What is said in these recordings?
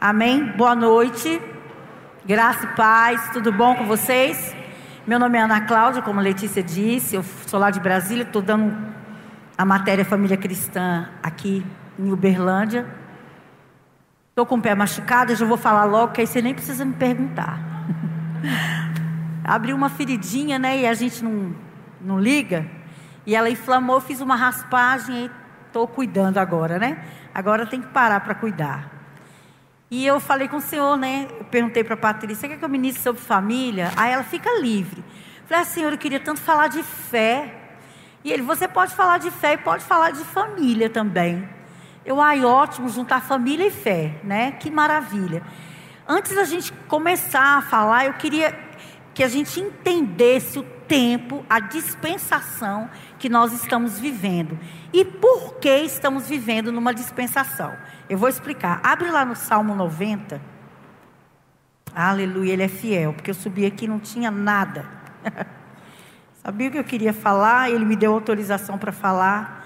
Amém? Boa noite. Graça e paz. Tudo bom com vocês? Meu nome é Ana Cláudia, como Letícia disse. Eu sou lá de Brasília. Estou dando a matéria Família Cristã aqui em Uberlândia. Estou com o pé machucado. Já vou falar logo, que aí você nem precisa me perguntar. Abriu uma feridinha, né? E a gente não, não liga. E ela inflamou, fiz uma raspagem e estou cuidando agora, né? Agora tem que parar para cuidar. E eu falei com o senhor, né? Eu perguntei para a Patrícia, quer que eu ministre sobre família? Aí ela fica livre. Falei, ah, senhor, eu queria tanto falar de fé. E ele, você pode falar de fé e pode falar de família também. Eu, ai, ótimo, juntar família e fé, né? Que maravilha. Antes da gente começar a falar, eu queria que a gente entendesse o tempo, a dispensação que nós estamos vivendo. E por que estamos vivendo numa dispensação? Eu vou explicar. Abre lá no Salmo 90. Aleluia, ele é fiel, porque eu subi aqui e não tinha nada. Sabia o que eu queria falar, ele me deu autorização para falar.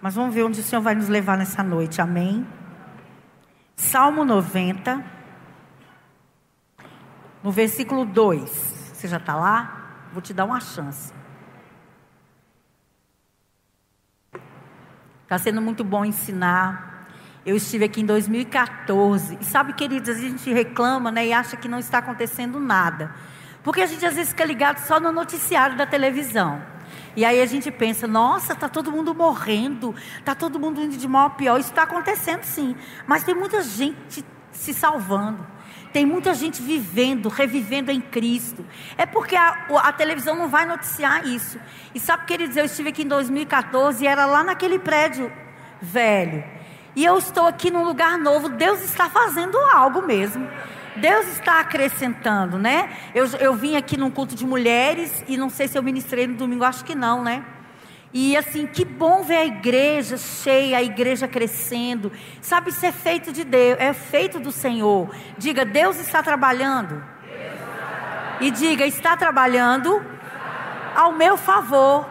Mas vamos ver onde o Senhor vai nos levar nessa noite, amém? Salmo 90, no versículo 2. Você já está lá? Vou te dar uma chance. Está sendo muito bom ensinar. Eu estive aqui em 2014. E sabe, queridos, a gente reclama né, e acha que não está acontecendo nada. Porque a gente às vezes fica ligado só no noticiário da televisão. E aí a gente pensa, nossa, está todo mundo morrendo, está todo mundo indo de mal a pior. Isso está acontecendo sim. Mas tem muita gente se salvando. Tem muita gente vivendo, revivendo em Cristo. É porque a, a, televisão não vai noticiar isso. E sabe, queridos, eu estive aqui em 2014 e era lá naquele prédio velho. E eu estou aqui num lugar novo. Deus está fazendo algo mesmo. Deus está acrescentando, né? Eu, eu vim aqui num culto de mulheres e não sei se eu ministrei no domingo, acho que não, né? E assim, que bom ver a igreja cheia, a igreja crescendo. Sabe, isso é feito de Deus, é feito do Senhor. Diga, Deus está trabalhando. E diga, está trabalhando ao meu favor.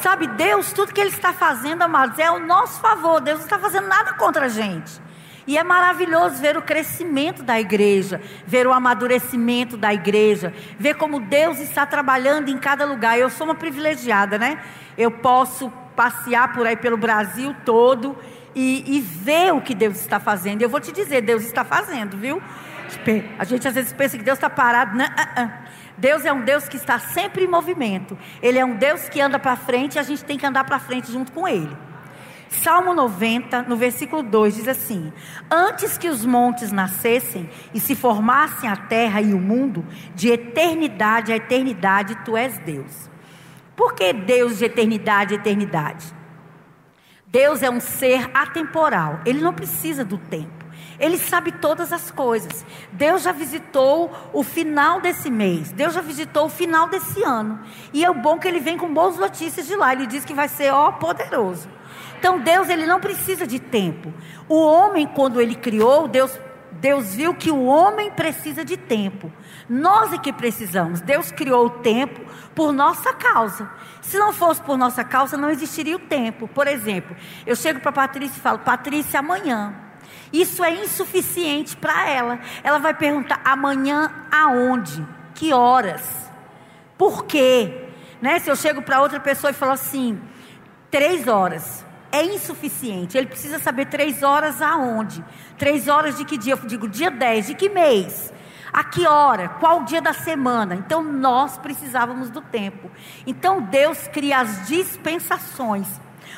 Sabe, Deus, tudo que Ele está fazendo, amados, é ao nosso favor. Deus não está fazendo nada contra a gente. E é maravilhoso ver o crescimento da igreja, ver o amadurecimento da igreja, ver como Deus está trabalhando em cada lugar. Eu sou uma privilegiada, né? Eu posso passear por aí pelo Brasil todo e, e ver o que Deus está fazendo. Eu vou te dizer, Deus está fazendo, viu? A gente às vezes pensa que Deus está parado. Não, uh, uh. Deus é um Deus que está sempre em movimento. Ele é um Deus que anda para frente e a gente tem que andar para frente junto com Ele. Salmo 90, no versículo 2, diz assim: Antes que os montes nascessem e se formassem a terra e o mundo, de eternidade a eternidade tu és Deus. Por que Deus de eternidade a eternidade? Deus é um ser atemporal, ele não precisa do tempo. Ele sabe todas as coisas. Deus já visitou o final desse mês. Deus já visitou o final desse ano. E é bom que ele vem com boas notícias de lá. Ele diz que vai ser, ó, poderoso. Então Deus, ele não precisa de tempo. O homem, quando ele criou, Deus Deus viu que o homem precisa de tempo. Nós é que precisamos. Deus criou o tempo por nossa causa. Se não fosse por nossa causa, não existiria o tempo. Por exemplo, eu chego para Patrícia e falo: Patrícia, amanhã. Isso é insuficiente para ela. Ela vai perguntar: amanhã aonde? Que horas? Por quê? Né? Se eu chego para outra pessoa e falo assim: três horas. É insuficiente. Ele precisa saber três horas aonde? Três horas de que dia? Eu digo dia 10, de que mês? A que hora? Qual dia da semana? Então nós precisávamos do tempo. Então Deus cria as dispensações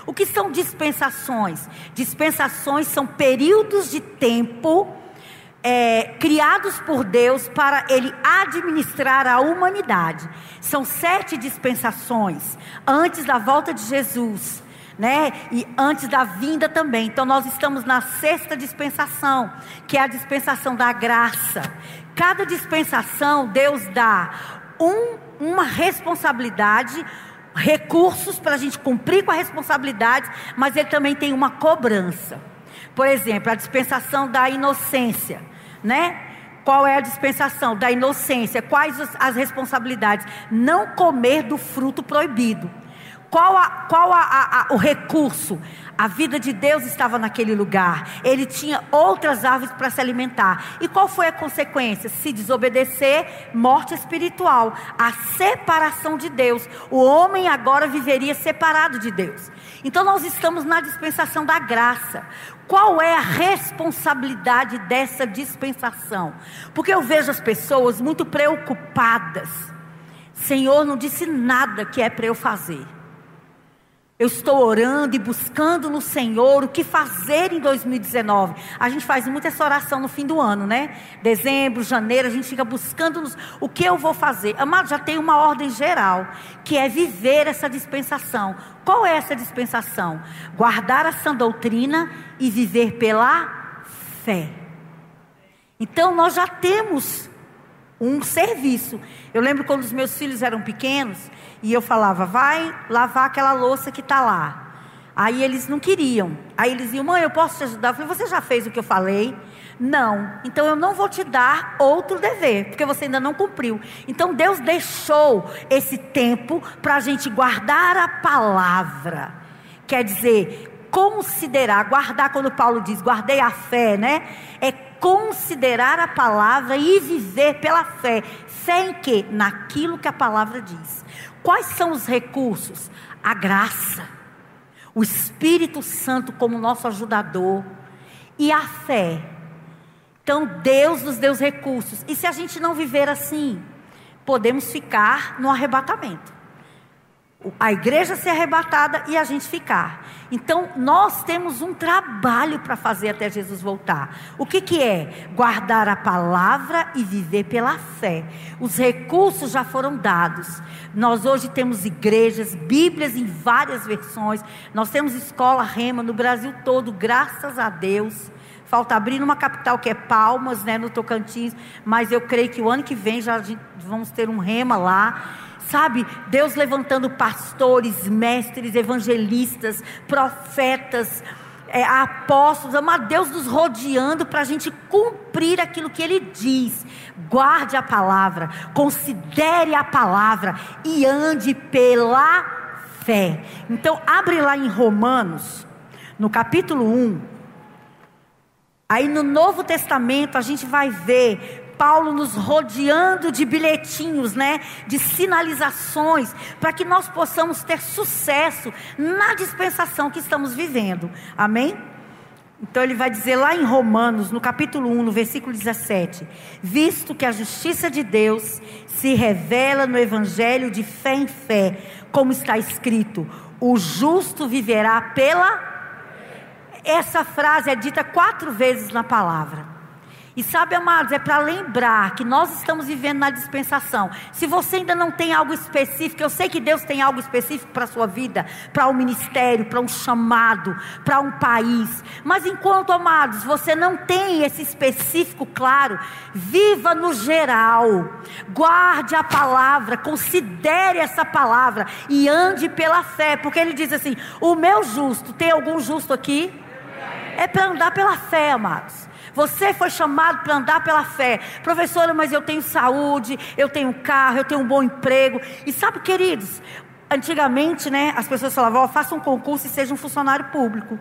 o que são dispensações? Dispensações são períodos de tempo é, criados por Deus para Ele administrar a humanidade. São sete dispensações antes da volta de Jesus. Né? E antes da vinda também. Então nós estamos na sexta dispensação, que é a dispensação da graça. Cada dispensação Deus dá um, uma responsabilidade, recursos para a gente cumprir com a responsabilidade, mas ele também tem uma cobrança. Por exemplo, a dispensação da inocência, né? Qual é a dispensação da inocência? Quais as responsabilidades? Não comer do fruto proibido. Qual, a, qual a, a, o recurso? A vida de Deus estava naquele lugar. Ele tinha outras árvores para se alimentar. E qual foi a consequência? Se desobedecer, morte espiritual, a separação de Deus. O homem agora viveria separado de Deus. Então nós estamos na dispensação da graça. Qual é a responsabilidade dessa dispensação? Porque eu vejo as pessoas muito preocupadas. Senhor não disse nada que é para eu fazer. Eu estou orando e buscando no Senhor o que fazer em 2019. A gente faz muito essa oração no fim do ano, né? Dezembro, janeiro, a gente fica buscando nos, o que eu vou fazer. Amado, já tem uma ordem geral, que é viver essa dispensação. Qual é essa dispensação? Guardar a sã doutrina e viver pela fé. Então nós já temos um serviço. Eu lembro quando os meus filhos eram pequenos, e eu falava, vai lavar aquela louça que está lá. Aí eles não queriam. Aí eles diziam, mãe, eu posso te ajudar? Eu falei, você já fez o que eu falei? Não. Então eu não vou te dar outro dever, porque você ainda não cumpriu. Então Deus deixou esse tempo para a gente guardar a palavra. Quer dizer, considerar, guardar, quando Paulo diz, guardei a fé, né? É considerar a palavra e viver pela fé. Fé em quê? Naquilo que a palavra diz. Quais são os recursos? A graça, o Espírito Santo como nosso ajudador e a fé. Então, Deus nos deu os recursos. E se a gente não viver assim, podemos ficar no arrebatamento a igreja ser arrebatada e a gente ficar. Então, nós temos um trabalho para fazer até Jesus voltar. O que, que é? Guardar a palavra e viver pela fé. Os recursos já foram dados. Nós hoje temos igrejas, Bíblias em várias versões. Nós temos escola Rema no Brasil todo, graças a Deus. Falta abrir numa capital que é Palmas, né, no Tocantins. Mas eu creio que o ano que vem já vamos ter um Rema lá. Sabe, Deus levantando pastores, mestres, evangelistas, profetas, é, apóstolos, ama Deus nos rodeando para a gente cumprir aquilo que Ele diz. Guarde a palavra, considere a palavra e ande pela fé. Então, abre lá em Romanos, no capítulo 1. Aí no Novo Testamento a gente vai ver Paulo nos rodeando de bilhetinhos, né? De sinalizações, para que nós possamos ter sucesso na dispensação que estamos vivendo. Amém? Então ele vai dizer lá em Romanos, no capítulo 1, no versículo 17: Visto que a justiça de Deus se revela no evangelho de fé em fé, como está escrito: o justo viverá pela. Essa frase é dita quatro vezes na palavra. E sabe, amados, é para lembrar que nós estamos vivendo na dispensação. Se você ainda não tem algo específico, eu sei que Deus tem algo específico para a sua vida, para um ministério, para um chamado, para um país. Mas enquanto, amados, você não tem esse específico claro, viva no geral. Guarde a palavra, considere essa palavra e ande pela fé, porque ele diz assim: "O meu justo, tem algum justo aqui?" É para andar pela fé, amados. Você foi chamado para andar pela fé. Professora, mas eu tenho saúde, eu tenho carro, eu tenho um bom emprego. E sabe, queridos, antigamente, né, as pessoas falavam, oh, faça um concurso e seja um funcionário público.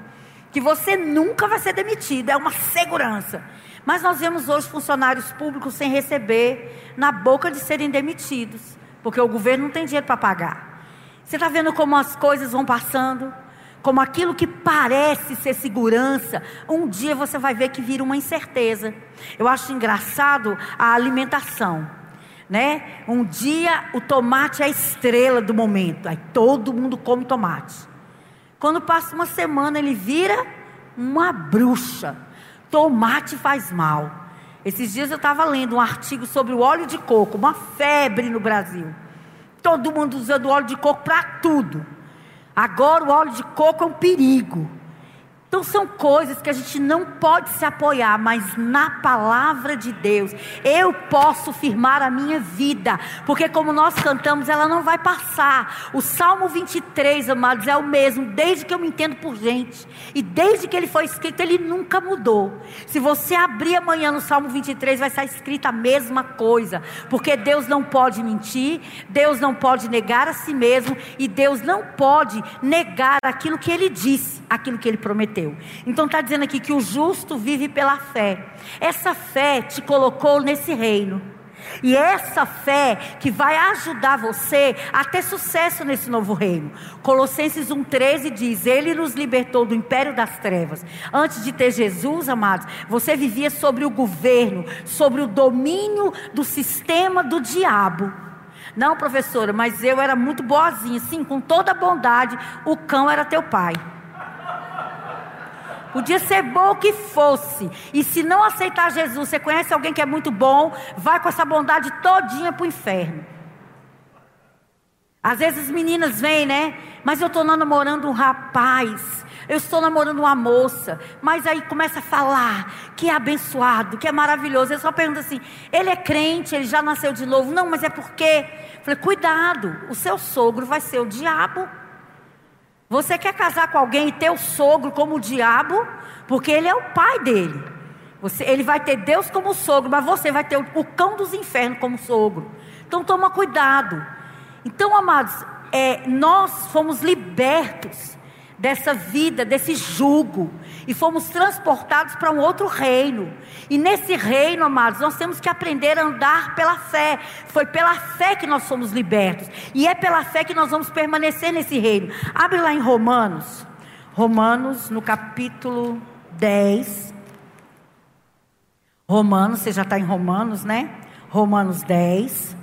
Que você nunca vai ser demitido, é uma segurança. Mas nós vemos hoje funcionários públicos sem receber, na boca de serem demitidos, porque o governo não tem dinheiro para pagar. Você está vendo como as coisas vão passando? Como aquilo que parece ser segurança, um dia você vai ver que vira uma incerteza. Eu acho engraçado a alimentação, né? Um dia o tomate é a estrela do momento, aí todo mundo come tomate. Quando passa uma semana ele vira uma bruxa. Tomate faz mal. Esses dias eu estava lendo um artigo sobre o óleo de coco, uma febre no Brasil. Todo mundo usando óleo de coco para tudo. Agora o óleo de coco é um perigo. Então são coisas que a gente não pode se apoiar, mas na palavra de Deus eu posso firmar a minha vida, porque como nós cantamos, ela não vai passar. O Salmo 23, amados, é o mesmo desde que eu me entendo por gente e desde que ele foi escrito, ele nunca mudou. Se você abrir amanhã no Salmo 23, vai estar escrita a mesma coisa, porque Deus não pode mentir, Deus não pode negar a si mesmo e Deus não pode negar aquilo que ele disse, aquilo que ele prometeu prometeu. Então está dizendo aqui que o justo vive pela fé. Essa fé te colocou nesse reino. E essa fé que vai ajudar você a ter sucesso nesse novo reino. Colossenses 1,13 diz: Ele nos libertou do império das trevas. Antes de ter Jesus, amados, você vivia sobre o governo, sobre o domínio do sistema do diabo. Não, professora, mas eu era muito boazinha, sim, com toda bondade, o cão era teu pai. Podia ser bom que fosse. E se não aceitar Jesus, você conhece alguém que é muito bom, vai com essa bondade todinha para o inferno. Às vezes as meninas vêm, né? Mas eu estou namorando um rapaz. Eu estou namorando uma moça. Mas aí começa a falar que é abençoado, que é maravilhoso. Eu só pergunto assim: ele é crente, ele já nasceu de novo? Não, mas é porque. falei, cuidado, o seu sogro vai ser o diabo. Você quer casar com alguém e ter o sogro como o diabo? Porque ele é o pai dele. Você, ele vai ter Deus como sogro, mas você vai ter o, o cão dos infernos como sogro. Então toma cuidado. Então, amados, é, nós fomos libertos dessa vida, desse jugo, e fomos transportados para um outro reino. E nesse reino, amados, nós temos que aprender a andar pela fé. Foi pela fé que nós somos libertos, e é pela fé que nós vamos permanecer nesse reino. Abre lá em Romanos, Romanos, no capítulo 10. Romanos, você já está em Romanos, né? Romanos 10.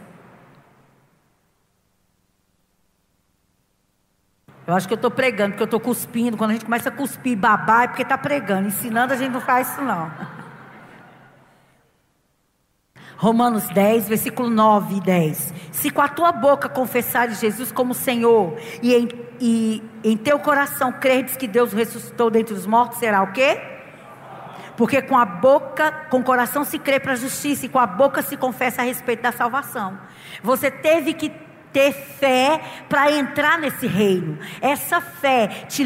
Eu acho que eu estou pregando, porque eu estou cuspindo. Quando a gente começa a cuspir e babar, é porque está pregando. Ensinando, a gente não faz isso, não. Romanos 10, versículo 9 e 10. Se com a tua boca confessares Jesus como Senhor, e em, e em teu coração credes que Deus ressuscitou dentre os mortos, será o quê? Porque com a boca, com o coração se crê para a justiça, e com a boca se confessa a respeito da salvação. Você teve que ter fé para entrar nesse reino. Essa fé te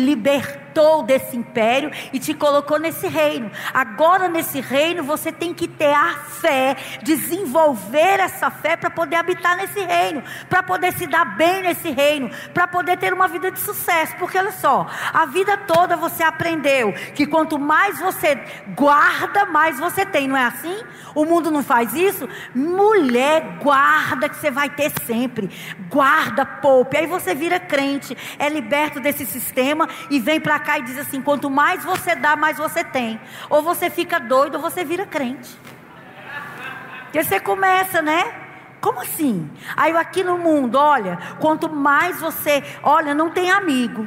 libertou desse império e te colocou nesse reino. Agora, nesse reino, você tem que ter a fé, desenvolver essa fé para poder habitar nesse reino, para poder se dar bem nesse reino, para poder ter uma vida de sucesso. Porque olha só, a vida toda você aprendeu que quanto mais você guarda, mais você tem, não é assim? O mundo não faz isso? Mulher, guarda que você vai ter sempre guarda, poupe. Aí você vira crente, é liberto desse sistema e vem para cá e diz assim: quanto mais você dá, mais você tem. Ou você fica doido, ou você vira crente. Porque você começa, né? Como assim? Aí aqui no mundo, olha, quanto mais você, olha, não tem amigo.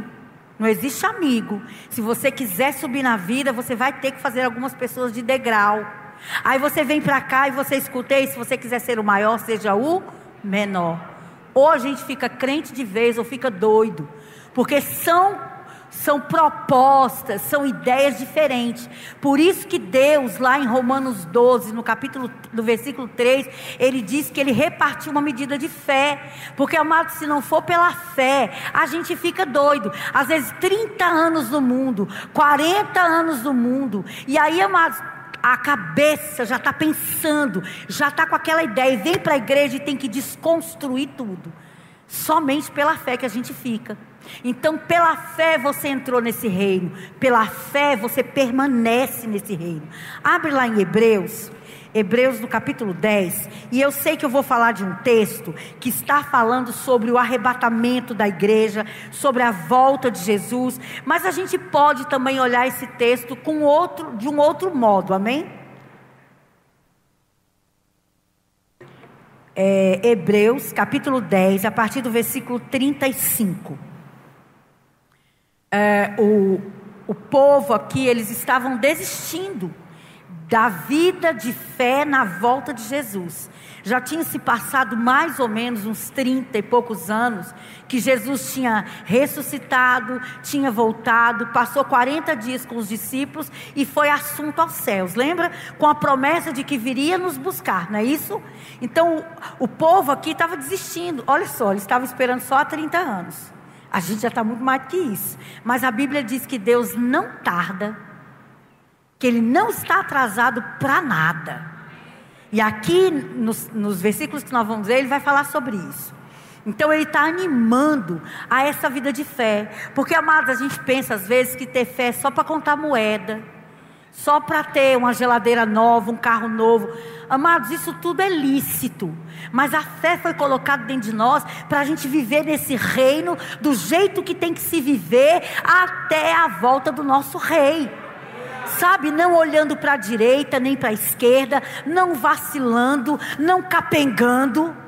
Não existe amigo. Se você quiser subir na vida, você vai ter que fazer algumas pessoas de degrau. Aí você vem para cá e você escuta, e se você quiser ser o maior, seja o menor. Ou a gente fica crente de vez ou fica doido. Porque são são propostas, são ideias diferentes. Por isso que Deus, lá em Romanos 12, no capítulo, no versículo 3, ele diz que ele repartiu uma medida de fé. Porque, amado, se não for pela fé, a gente fica doido. Às vezes 30 anos no mundo, 40 anos no mundo. E aí, amados, a cabeça já está pensando, já está com aquela ideia, e vem para a igreja e tem que desconstruir tudo. Somente pela fé que a gente fica. Então, pela fé você entrou nesse reino, pela fé você permanece nesse reino. Abre lá em Hebreus, Hebreus no capítulo 10, e eu sei que eu vou falar de um texto que está falando sobre o arrebatamento da igreja, sobre a volta de Jesus, mas a gente pode também olhar esse texto com outro, de um outro modo, amém? É, Hebreus capítulo 10, a partir do versículo 35. É, o, o povo aqui, eles estavam desistindo da vida de fé na volta de Jesus. Já tinha se passado mais ou menos uns 30 e poucos anos que Jesus tinha ressuscitado, tinha voltado, passou 40 dias com os discípulos e foi assunto aos céus. Lembra? Com a promessa de que viria nos buscar, não é isso? Então o, o povo aqui estava desistindo. Olha só, eles estavam esperando só há 30 anos. A gente já está muito mais que isso. Mas a Bíblia diz que Deus não tarda, que Ele não está atrasado para nada. E aqui, nos, nos versículos que nós vamos ver, ele vai falar sobre isso. Então ele está animando a essa vida de fé. Porque, amados, a gente pensa às vezes que ter fé é só para contar moeda, só para ter uma geladeira nova, um carro novo. Amados, isso tudo é lícito. Mas a fé foi colocada dentro de nós para a gente viver nesse reino do jeito que tem que se viver até a volta do nosso rei sabe, não olhando para a direita nem para a esquerda, não vacilando, não capengando.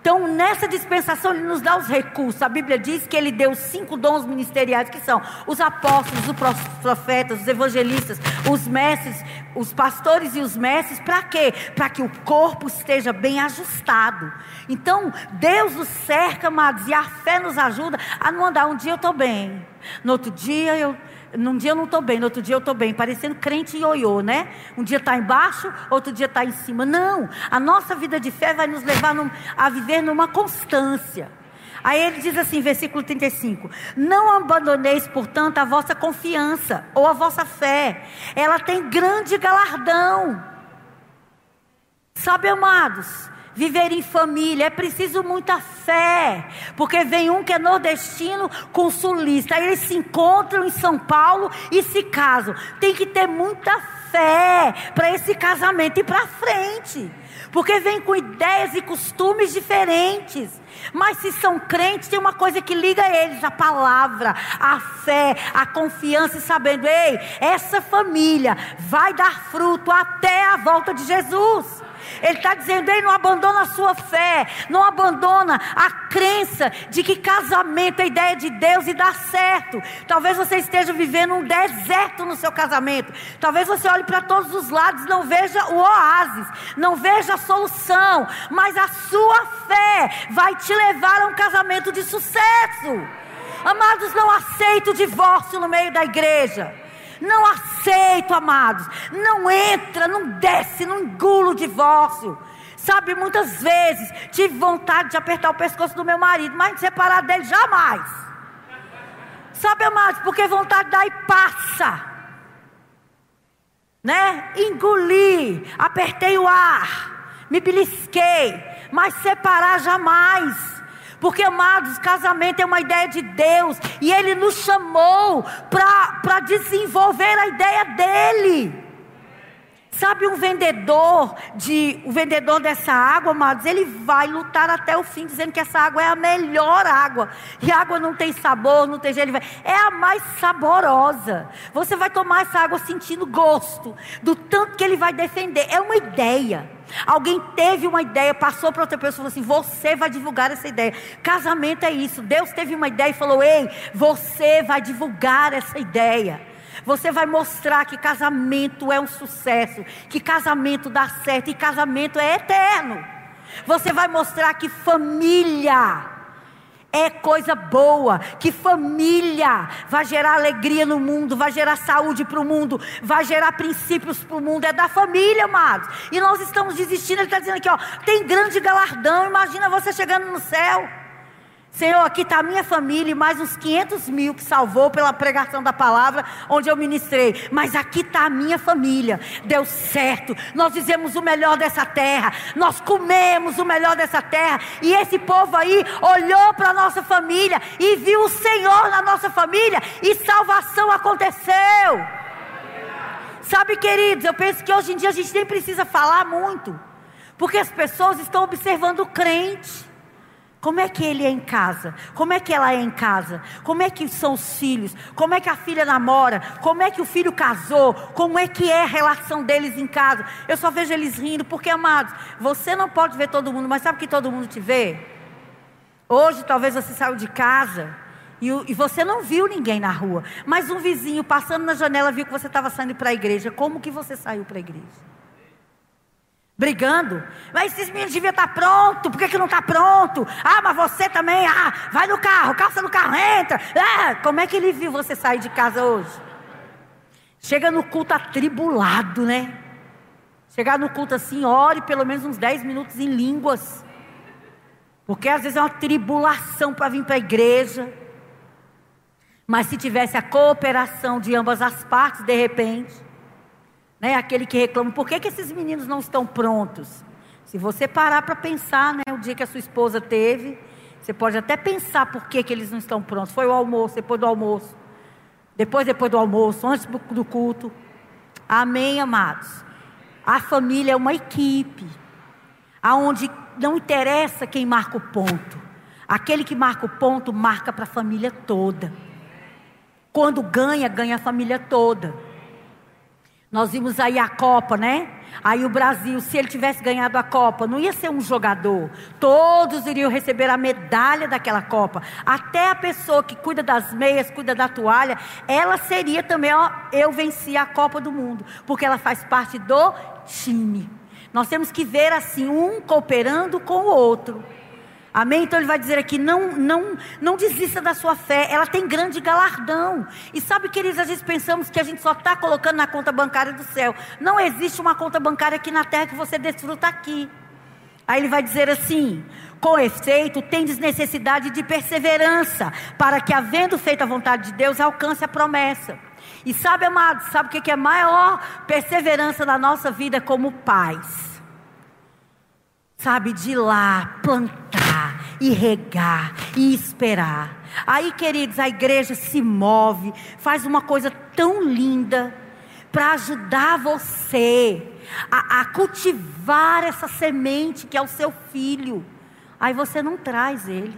Então, nessa dispensação, Ele nos dá os recursos. A Bíblia diz que Ele deu cinco dons ministeriais, que são os apóstolos, os profetas, os evangelistas, os mestres, os pastores e os mestres. Para quê? Para que o corpo esteja bem ajustado. Então, Deus nos cerca, amados, e a fé nos ajuda a não andar. Um dia eu estou bem, no outro dia eu num dia eu não estou bem, no outro dia eu estou bem, parecendo crente ioiô, né? Um dia está embaixo, outro dia está em cima. Não, a nossa vida de fé vai nos levar num, a viver numa constância. Aí ele diz assim, versículo 35: Não abandoneis, portanto, a vossa confiança ou a vossa fé, ela tem grande galardão. Sabe, amados, Viver em família é preciso muita fé, porque vem um que é nordestino com sulista, aí eles se encontram em São Paulo e se casam. Tem que ter muita fé para esse casamento ir para frente, porque vem com ideias e costumes diferentes. Mas se são crentes, tem uma coisa que liga eles: a palavra, a fé, a confiança e sabendo, ei, essa família vai dar fruto até a volta de Jesus. Ele está dizendo: Ei, não abandona a sua fé, não abandona a crença de que casamento é ideia de Deus e dá certo. Talvez você esteja vivendo um deserto no seu casamento. Talvez você olhe para todos os lados, não veja o oásis, não veja a solução, mas a sua fé vai te levar a um casamento de sucesso. Amados, não aceito o divórcio no meio da igreja. Não aceito, amados. Não entra, não desce, não engula o divórcio. Sabe, muitas vezes tive vontade de apertar o pescoço do meu marido, mas de separar dele jamais. Sabe, amados, porque vontade daí passa. Né? Engoli, apertei o ar, me belisquei, mas separar jamais. Porque, amados, casamento é uma ideia de Deus. E Ele nos chamou para desenvolver a ideia dele. Sabe um vendedor de o vendedor dessa água, amados, ele vai lutar até o fim dizendo que essa água é a melhor água. E a água não tem sabor, não tem jeito, é a mais saborosa. Você vai tomar essa água sentindo gosto do tanto que ele vai defender. É uma ideia. Alguém teve uma ideia, passou para outra pessoa e falou assim: Você vai divulgar essa ideia. Casamento é isso. Deus teve uma ideia e falou: Ei, você vai divulgar essa ideia. Você vai mostrar que casamento é um sucesso, que casamento dá certo e casamento é eterno. Você vai mostrar que família é coisa boa, que família vai gerar alegria no mundo, vai gerar saúde para o mundo, vai gerar princípios para o mundo, é da família, amados. E nós estamos desistindo, ele está dizendo aqui, ó, tem grande galardão, imagina você chegando no céu. Senhor, aqui está a minha família e mais uns 500 mil que salvou pela pregação da palavra, onde eu ministrei. Mas aqui está a minha família. Deu certo. Nós fizemos o melhor dessa terra. Nós comemos o melhor dessa terra. E esse povo aí olhou para a nossa família e viu o Senhor na nossa família e salvação aconteceu. Sabe, queridos, eu penso que hoje em dia a gente nem precisa falar muito, porque as pessoas estão observando o crente. Como é que ele é em casa? Como é que ela é em casa? Como é que são os filhos? Como é que a filha namora? Como é que o filho casou? Como é que é a relação deles em casa? Eu só vejo eles rindo, porque, amados, você não pode ver todo mundo, mas sabe que todo mundo te vê? Hoje talvez você saiu de casa E, você não viu ninguém na rua, mas um vizinho passando na janela viu que você estava saindo para a igreja. Como que você saiu para a igreja? Brigando. Mas esses meninos deviam estar tá pronto, por que, que não está pronto? Ah, mas você também, ah, vai no carro, calça no carro, entra. Ah, como é que ele viu você sair de casa hoje? Chega no culto atribulado, né? Chegar no culto assim, ore pelo menos uns 10 minutos em línguas. Porque às vezes é uma tribulação para vir para a igreja. Mas se tivesse a cooperação de ambas as partes, de repente, né, aquele que reclama, por que, que esses meninos não estão prontos? Se você parar para pensar, né, o dia que a sua esposa teve, você pode até pensar por que, que eles não estão prontos. Foi o almoço, depois do almoço, depois, depois do almoço, antes do culto. Amém, amados? A família é uma equipe, aonde não interessa quem marca o ponto. Aquele que marca o ponto marca para a família toda. Quando ganha, ganha a família toda. Nós vimos aí a Copa, né? Aí o Brasil, se ele tivesse ganhado a Copa, não ia ser um jogador. Todos iriam receber a medalha daquela Copa. Até a pessoa que cuida das meias, cuida da toalha, ela seria também, ó, eu venci a Copa do Mundo, porque ela faz parte do time. Nós temos que ver assim, um cooperando com o outro. Amém? Então ele vai dizer aqui: não, não, não desista da sua fé, ela tem grande galardão. E sabe, queridos, às vezes pensamos que a gente só está colocando na conta bancária do céu. Não existe uma conta bancária aqui na terra que você desfruta aqui. Aí ele vai dizer assim: com efeito, tendes necessidade de perseverança, para que, havendo feito a vontade de Deus, alcance a promessa. E sabe, amados, sabe o que é maior perseverança na nossa vida como pais? Sabe, de lá plantar e regar e esperar. Aí, queridos, a igreja se move, faz uma coisa tão linda para ajudar você a, a, cultivar essa semente que é o seu filho. Aí você não traz ele.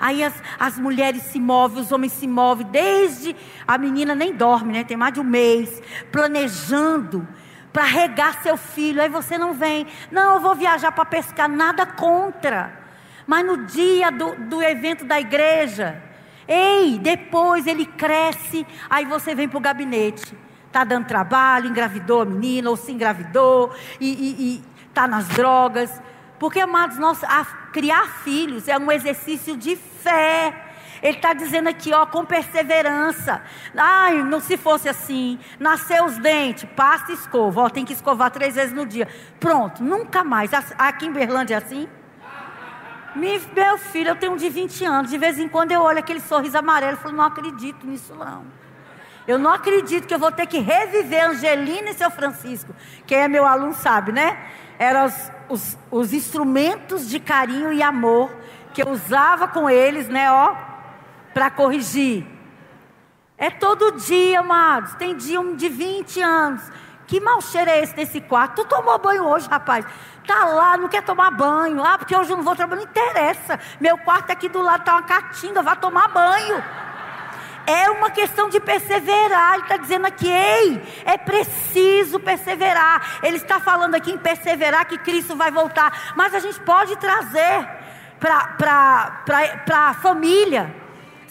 Aí as, as mulheres se movem, os homens se movem, desde a menina nem dorme, né? Tem mais de um mês, planejando para regar seu filho. Aí você não vem, não, eu vou viajar para pescar, nada contra. Mas no dia do, do evento da igreja, ei, depois ele cresce, aí você vem para o gabinete. Está dando trabalho, engravidou a menina, ou se engravidou, e está nas drogas. Porque, amados, nós, a, criar filhos é um exercício de fé. Ele está dizendo aqui, ó, com perseverança. Ai, não se fosse assim. Nasceu os dentes, pasta e escova. Ó, tem que escovar três vezes no dia. Pronto, nunca mais. Aqui em Berlândia é assim? Meu filho, eu tenho um de 20 anos. De vez em quando eu olho aquele sorriso amarelo e falo, não acredito nisso não. Eu não acredito que eu vou ter que reviver Angelina e seu Francisco. Quem é meu aluno sabe, né? Eram os, os, os instrumentos de carinho e amor que eu usava com eles, né? Ó, para corrigir. É todo dia, amados. Tem dia de 20 anos. Que mau cheiro é esse nesse quarto? Tu tomou banho hoje, rapaz? Tá lá, não quer tomar banho. Ah, porque hoje eu não vou trabalhar. Não interessa. Meu quarto aqui do lado tá uma caatinga, vai tomar banho. É uma questão de perseverar. Ele está dizendo aqui, ei, é preciso perseverar. Ele está falando aqui em perseverar que Cristo vai voltar. Mas a gente pode trazer para a família.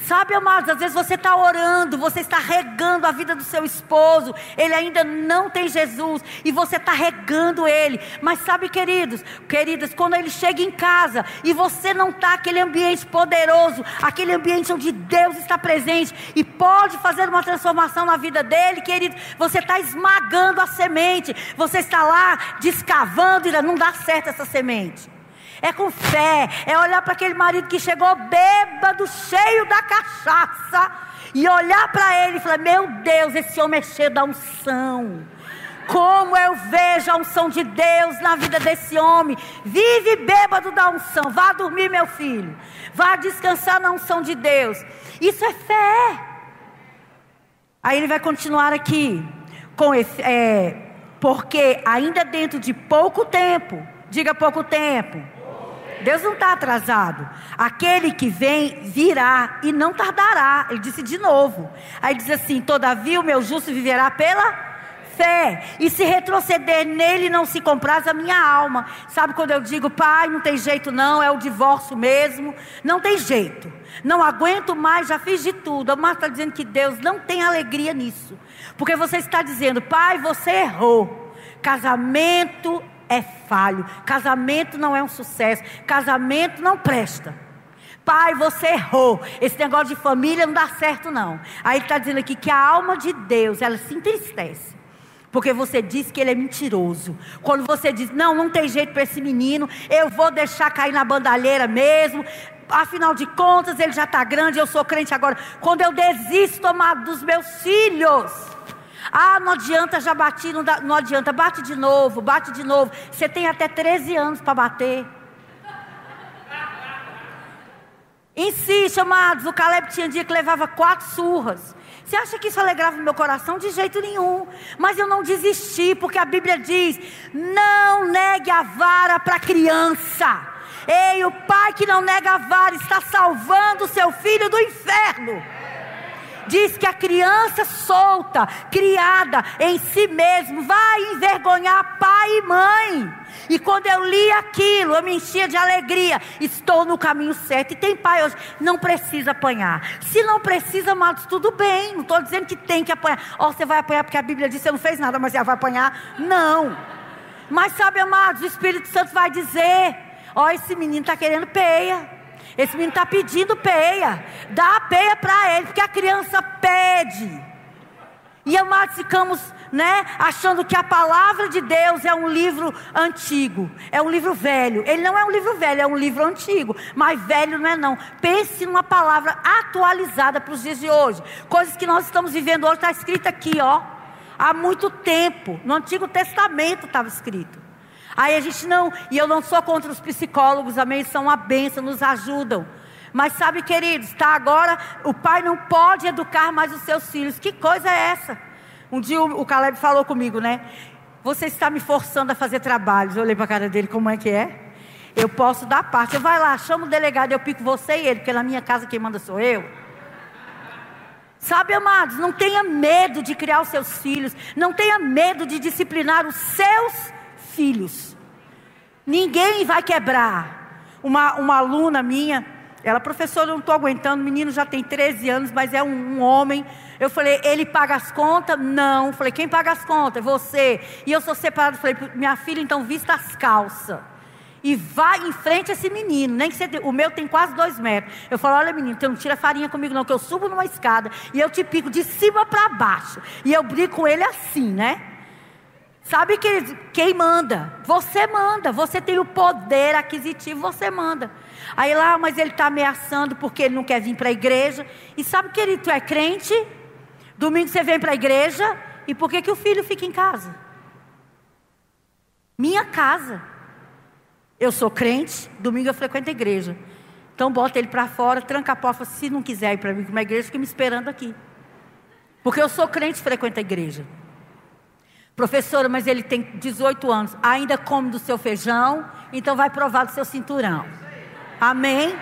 Sabe, amados, às vezes você está orando, você está regando a vida do seu esposo, ele ainda não tem Jesus e você está regando ele. Mas sabe, queridos, queridas, quando ele chega em casa e você não está aquele ambiente poderoso, aquele ambiente onde Deus está presente e pode fazer uma transformação na vida dele, querido, você está esmagando a semente, você está lá descavando e não dá certo essa semente é com fé, é olhar para aquele marido que chegou bêbado, cheio da cachaça, e olhar para ele e falar: Meu Deus, esse homem é cheio da unção. Como eu vejo a unção de Deus na vida desse homem. Vive bêbado da unção. Vá dormir, meu filho. Vá descansar na unção de Deus. Isso é fé. Aí ele vai continuar aqui. Com, é, porque ainda dentro de pouco tempo, diga pouco tempo, Deus não está atrasado. Aquele que vem virá e não tardará. Ele disse de novo. Aí diz assim: Todavia o meu justo viverá pela fé. E se retroceder nele, não se compraz a minha alma. Sabe quando eu digo, pai, não tem jeito não, é o divórcio mesmo. Não tem jeito. Não aguento mais, já fiz de tudo. A Marta está dizendo que Deus não tem alegria nisso. Porque você está dizendo, pai, você errou. Casamento é falho. Casamento não é um sucesso. Casamento não presta. Pai, você errou. Esse negócio de família não dá certo, não. Aí ele está dizendo aqui que a alma de Deus, ela se entristece. Porque você diz que ele é mentiroso. Quando você diz, não, não tem jeito para esse menino, eu vou deixar cair na bandalheira mesmo. Afinal de contas, ele já está grande, eu sou crente agora. Quando eu desisto, amado, dos meus filhos. Ah, não adianta, já bati, não, dá, não adianta, bate de novo, bate de novo. Você tem até 13 anos para bater. Insiste, amados. O Caleb tinha dia que levava quatro surras. Você acha que isso alegrava o meu coração? De jeito nenhum. Mas eu não desisti, porque a Bíblia diz: não negue a vara para a criança. Ei, o pai que não nega a vara está salvando o seu filho do inferno. Diz que a criança solta, criada em si mesmo, vai envergonhar pai e mãe. E quando eu li aquilo, eu me enchia de alegria. Estou no caminho certo. E tem pai hoje, não precisa apanhar. Se não precisa, amados, tudo bem. Não estou dizendo que tem que apanhar. Ó, oh, você vai apanhar porque a Bíblia diz que você não fez nada, mas você vai apanhar. Não. Mas sabe, amados, o Espírito Santo vai dizer: Ó, oh, esse menino está querendo peia. Esse menino está pedindo peia. Dá a peia para ele, porque a criança pede. E amados, ficamos né, achando que a palavra de Deus é um livro antigo, é um livro velho. Ele não é um livro velho, é um livro antigo, mas velho não é não. Pense numa palavra atualizada para os dias de hoje. Coisas que nós estamos vivendo hoje está escrito aqui, ó. Há muito tempo, no Antigo Testamento estava escrito. Aí a gente não, e eu não sou contra os psicólogos, amém, são uma benção, nos ajudam. Mas sabe, queridos, está agora, o pai não pode educar mais os seus filhos. Que coisa é essa? Um dia o Caleb falou comigo, né? Você está me forçando a fazer trabalhos. Eu olhei para a cara dele, como é que é? Eu posso dar parte. Eu vai lá, chama o delegado, eu pico você e ele, porque na minha casa quem manda sou eu. Sabe, amados, não tenha medo de criar os seus filhos, não tenha medo de disciplinar os seus filhos. Ninguém vai quebrar. Uma, uma aluna minha, ela, professora, eu não estou aguentando, o menino já tem 13 anos, mas é um, um, homem. Eu falei, ele paga as contas? Não. Eu falei, quem paga as contas? Você. E eu sou separada. Falei, minha filha, então vista as calças. E vai em frente a esse menino. Nem que você, o meu tem quase dois metros. Eu falo, olha menino, você não tira farinha comigo não, que eu subo numa escada e eu te pico de cima para baixo. E eu brigo com ele assim, né? Sabe que quem manda? Você manda. Você tem o poder aquisitivo, você manda. Aí lá, mas ele está ameaçando porque ele não quer vir para a igreja. E sabe, querido, tu é crente? Domingo você vem para a igreja. E por que, que o filho fica em casa? Minha casa. Eu sou crente, domingo eu frequento a igreja. Então bota ele para fora, tranca a porta, se não quiser ir para mim para uma igreja, fica me esperando aqui. Porque eu sou crente frequento a igreja. Professora, mas ele tem 18 anos, ainda come do seu feijão, então vai provar do seu cinturão. Amém?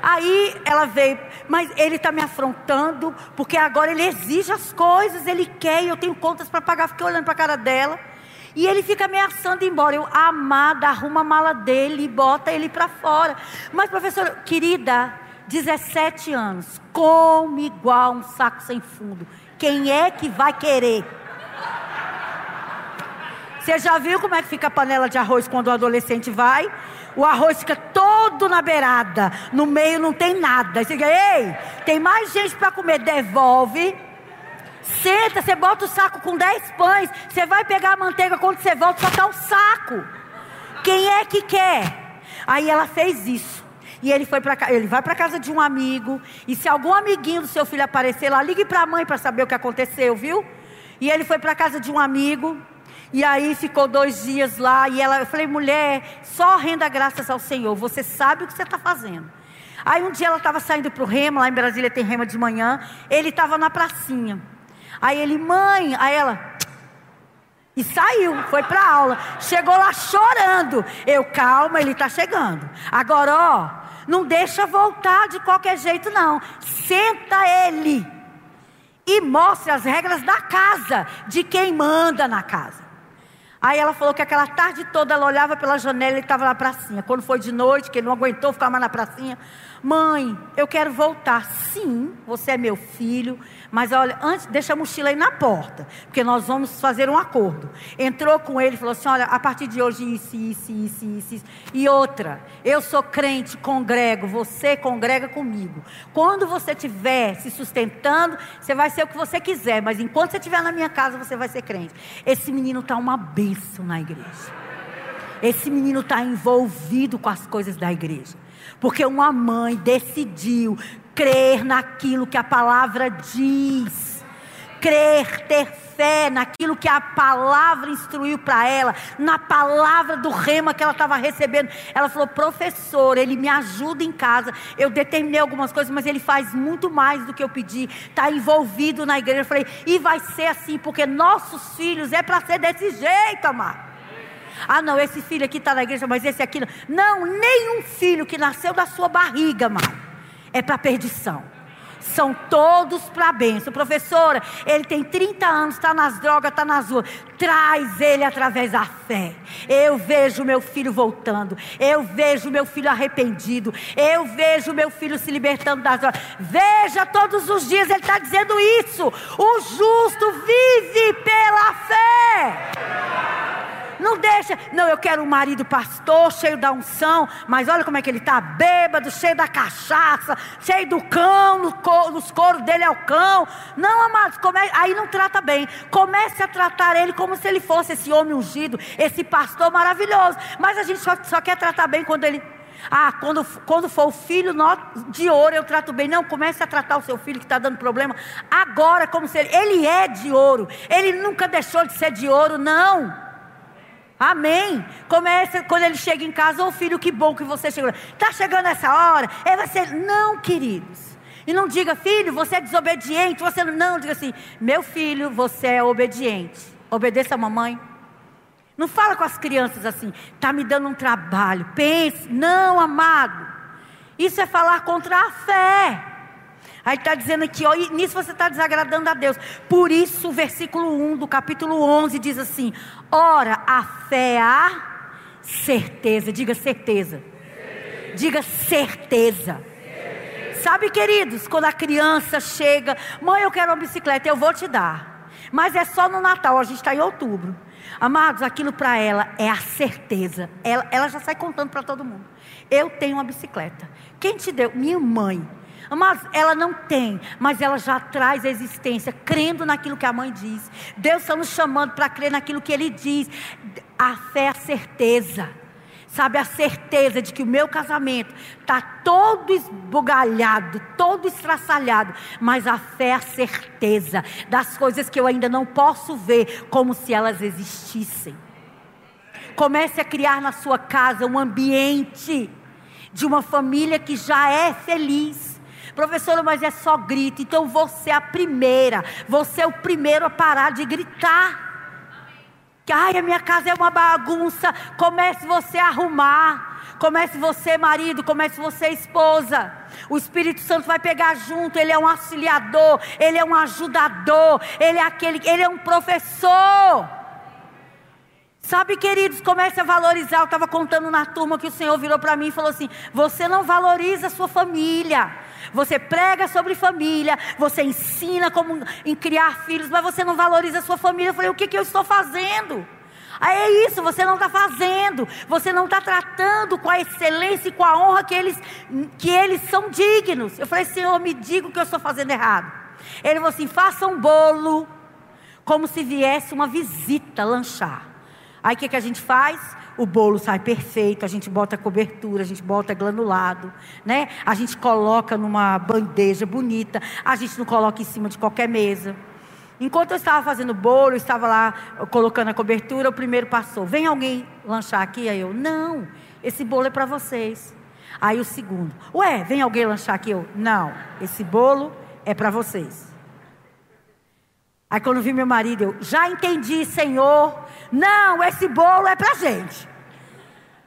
Aí ela veio, mas ele está me afrontando, porque agora ele exige as coisas, ele quer, e eu tenho contas para pagar. Fiquei olhando para a cara dela. E ele fica ameaçando ir embora. Eu, amada, arruma a mala dele e bota ele para fora. Mas, professora, querida, 17 anos, come igual um saco sem fundo. Quem é que vai querer? Você já viu como é que fica a panela de arroz quando o adolescente vai? O arroz fica todo na beirada. No meio não tem nada. Você diz, ei, tem mais gente para comer. Devolve. Senta, você bota o saco com 10 pães. Você vai pegar a manteiga quando você volta, só está o saco. Quem é que quer? Aí ela fez isso. E ele foi para ele vai para casa de um amigo. E se algum amiguinho do seu filho aparecer lá, ligue para a mãe para saber o que aconteceu, viu? E ele foi para casa de um amigo. E aí ficou dois dias lá e ela, eu falei, mulher, só renda graças ao Senhor. Você sabe o que você está fazendo. Aí um dia ela estava saindo para o rema, lá em Brasília tem rema de manhã. Ele estava na pracinha. Aí ele, mãe, aí ela, e saiu, foi para aula. Chegou lá chorando. Eu, calma, ele está chegando. Agora, ó, não deixa voltar de qualquer jeito, não. Senta ele e mostre as regras da casa, de quem manda na casa. Aí ela falou que aquela tarde toda ela olhava pela janela e estava na pracinha. Quando foi de noite, que ele não aguentou ficar mais na pracinha, Mãe, eu quero voltar. Sim, você é meu filho, mas olha, antes deixa a mochila aí na porta, porque nós vamos fazer um acordo. Entrou com ele e falou assim: olha, a partir de hoje, isso, isso, isso, isso, isso. E outra, eu sou crente, congrego, você congrega comigo. Quando você estiver se sustentando, você vai ser o que você quiser, mas enquanto você estiver na minha casa, você vai ser crente. Esse menino está uma bênção na igreja. Esse menino está envolvido com as coisas da igreja. Porque uma mãe decidiu crer naquilo que a palavra diz. Crer, ter fé naquilo que a palavra instruiu para ela, na palavra do rema que ela estava recebendo. Ela falou: professor, ele me ajuda em casa. Eu determinei algumas coisas, mas ele faz muito mais do que eu pedi. Está envolvido na igreja. Eu falei: e vai ser assim, porque nossos filhos é para ser desse jeito, amado. Ah, não, esse filho aqui está na igreja, mas esse aqui não. Não, nenhum filho que nasceu da sua barriga, mano, é para perdição. São todos para a bênção. Professora, ele tem 30 anos, está nas drogas, está nas ruas. Traz ele através da fé. Eu vejo meu filho voltando. Eu vejo meu filho arrependido. Eu vejo meu filho se libertando das drogas. Veja todos os dias, ele está dizendo isso. O justo vive pela fé. Não deixa. Não, eu quero um marido pastor, cheio da unção, mas olha como é que ele está bêbado, cheio da cachaça, cheio do cão, no nos coros dele é o cão. Não, amados, come, aí não trata bem. Comece a tratar ele como se ele fosse esse homem ungido, esse pastor maravilhoso. Mas a gente só, só quer tratar bem quando ele ah, quando, quando for o filho de ouro, eu trato bem. Não, comece a tratar o seu filho que está dando problema agora, como se ele, ele é de ouro. Ele nunca deixou de ser de ouro, não. Amém. Começa quando ele chega em casa, ô oh, filho, que bom que você chegou. Está chegando essa hora? É você. Não, queridos. E não diga, filho, você é desobediente. Você não, não, diga assim, meu filho, você é obediente. Obedeça a mamãe. Não fala com as crianças assim, está me dando um trabalho. Pense, não, amado. Isso é falar contra a fé. Aí está dizendo aqui, ó, nisso você está desagradando a Deus. Por isso, o versículo 1 do capítulo 11 diz assim: Ora, a fé a certeza. Diga certeza. certeza. Diga certeza. certeza. Sabe, queridos, quando a criança chega, mãe, eu quero uma bicicleta, eu vou te dar. Mas é só no Natal, a gente está em outubro. Amados, aquilo para ela é a certeza. Ela, ela já sai contando para todo mundo. Eu tenho uma bicicleta. Quem te deu? Minha mãe. Mas ela não tem, mas ela já traz a existência, crendo naquilo que a mãe diz. Deus está nos chamando para crer naquilo que Ele diz. A fé é a certeza. Sabe, a certeza de que o meu casamento está todo esbugalhado, todo estraçalhado, mas a fé é a certeza das coisas que eu ainda não posso ver, como se elas existissem. Comece a criar na sua casa um ambiente de uma família que já é feliz Professora, mas é só grito. Então você é a primeira. Você é o primeiro a parar de gritar. Que ai, a minha casa é uma bagunça. Comece você a arrumar. Comece você, marido, comece você, esposa. O Espírito Santo vai pegar junto, ele é um auxiliador, ele é um ajudador, ele é aquele, ele é um professor. Sabe, queridos, comece a valorizar. Eu estava contando na turma que o Senhor virou para mim e falou assim: Você não valoriza a sua família. Você prega sobre família, você ensina como em criar filhos, mas você não valoriza a sua família. Eu falei, o que, que eu estou fazendo? Aí é isso, você não está fazendo, você não está tratando com a excelência e com a honra que eles, que eles são dignos. Eu falei, Senhor, me diga o que eu estou fazendo errado. Ele falou assim: faça um bolo, como se viesse uma visita lanchar. Aí o que, que a gente faz? o bolo sai perfeito, a gente bota cobertura, a gente bota granulado, né? A gente coloca numa bandeja bonita, a gente não coloca em cima de qualquer mesa. Enquanto eu estava fazendo bolo, eu estava lá colocando a cobertura, o primeiro passou. Vem alguém lanchar aqui? Aí eu, não, esse bolo é para vocês. Aí o segundo, ué, vem alguém lanchar aqui? Eu, não, esse bolo é para vocês. Aí quando vi meu marido, eu, já entendi, Senhor. Não, esse bolo é para gente.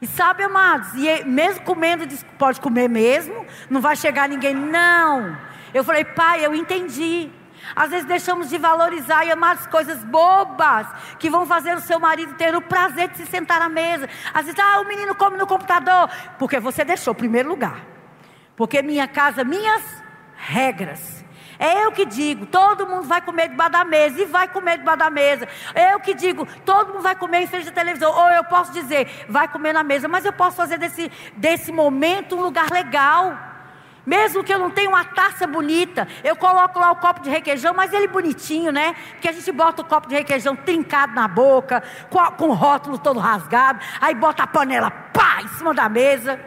E sabe, amados, e mesmo comendo, pode comer mesmo, não vai chegar ninguém, não. Eu falei, pai, eu entendi. Às vezes deixamos de valorizar e amar as coisas bobas que vão fazer o seu marido ter o prazer de se sentar à mesa. Às vezes, ah, o menino come no computador. Porque você deixou o primeiro lugar. Porque minha casa, minhas regras. É eu que digo, todo mundo vai comer debaixo da mesa e vai comer debaixo da mesa. É eu que digo, todo mundo vai comer em frente da televisão. Ou eu posso dizer, vai comer na mesa, mas eu posso fazer desse, desse momento um lugar legal. Mesmo que eu não tenha uma taça bonita, eu coloco lá o copo de requeijão, mas ele bonitinho, né? Porque a gente bota o copo de requeijão trincado na boca, com, a, com o rótulo todo rasgado, aí bota a panela pá em cima da mesa,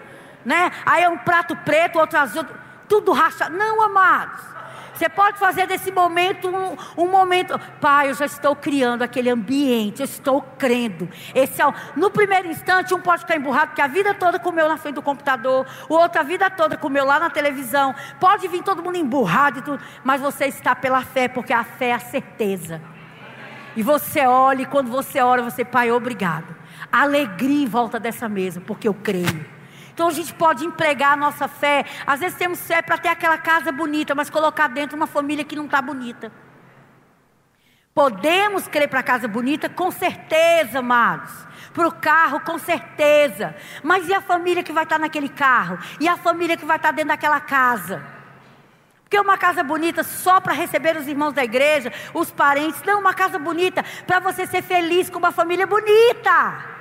né? Aí é um prato preto, outro azul, tudo rachado. Não, amados. Você pode fazer desse momento um, um, momento. Pai, eu já estou criando aquele ambiente, eu estou crendo. Esse é o, no primeiro instante, um pode ficar emburrado, porque a vida toda comeu na frente do computador, o outro a vida toda comeu lá na televisão. Pode vir todo mundo emburrado e tudo, mas você está pela fé, porque a fé é a certeza. E você olha, e quando você ora, você, Pai, obrigado. Alegria em volta dessa mesa, porque eu creio. Então a gente pode empregar a nossa fé. Às vezes temos fé para ter aquela casa bonita, mas colocar dentro uma família que não está bonita. Podemos crer para a casa bonita, com certeza, amados. Para o carro, com certeza. Mas e a família que vai estar tá naquele carro? E a família que vai estar tá dentro daquela casa? Porque uma casa bonita só para receber os irmãos da igreja, os parentes. Não, uma casa bonita para você ser feliz com uma família bonita.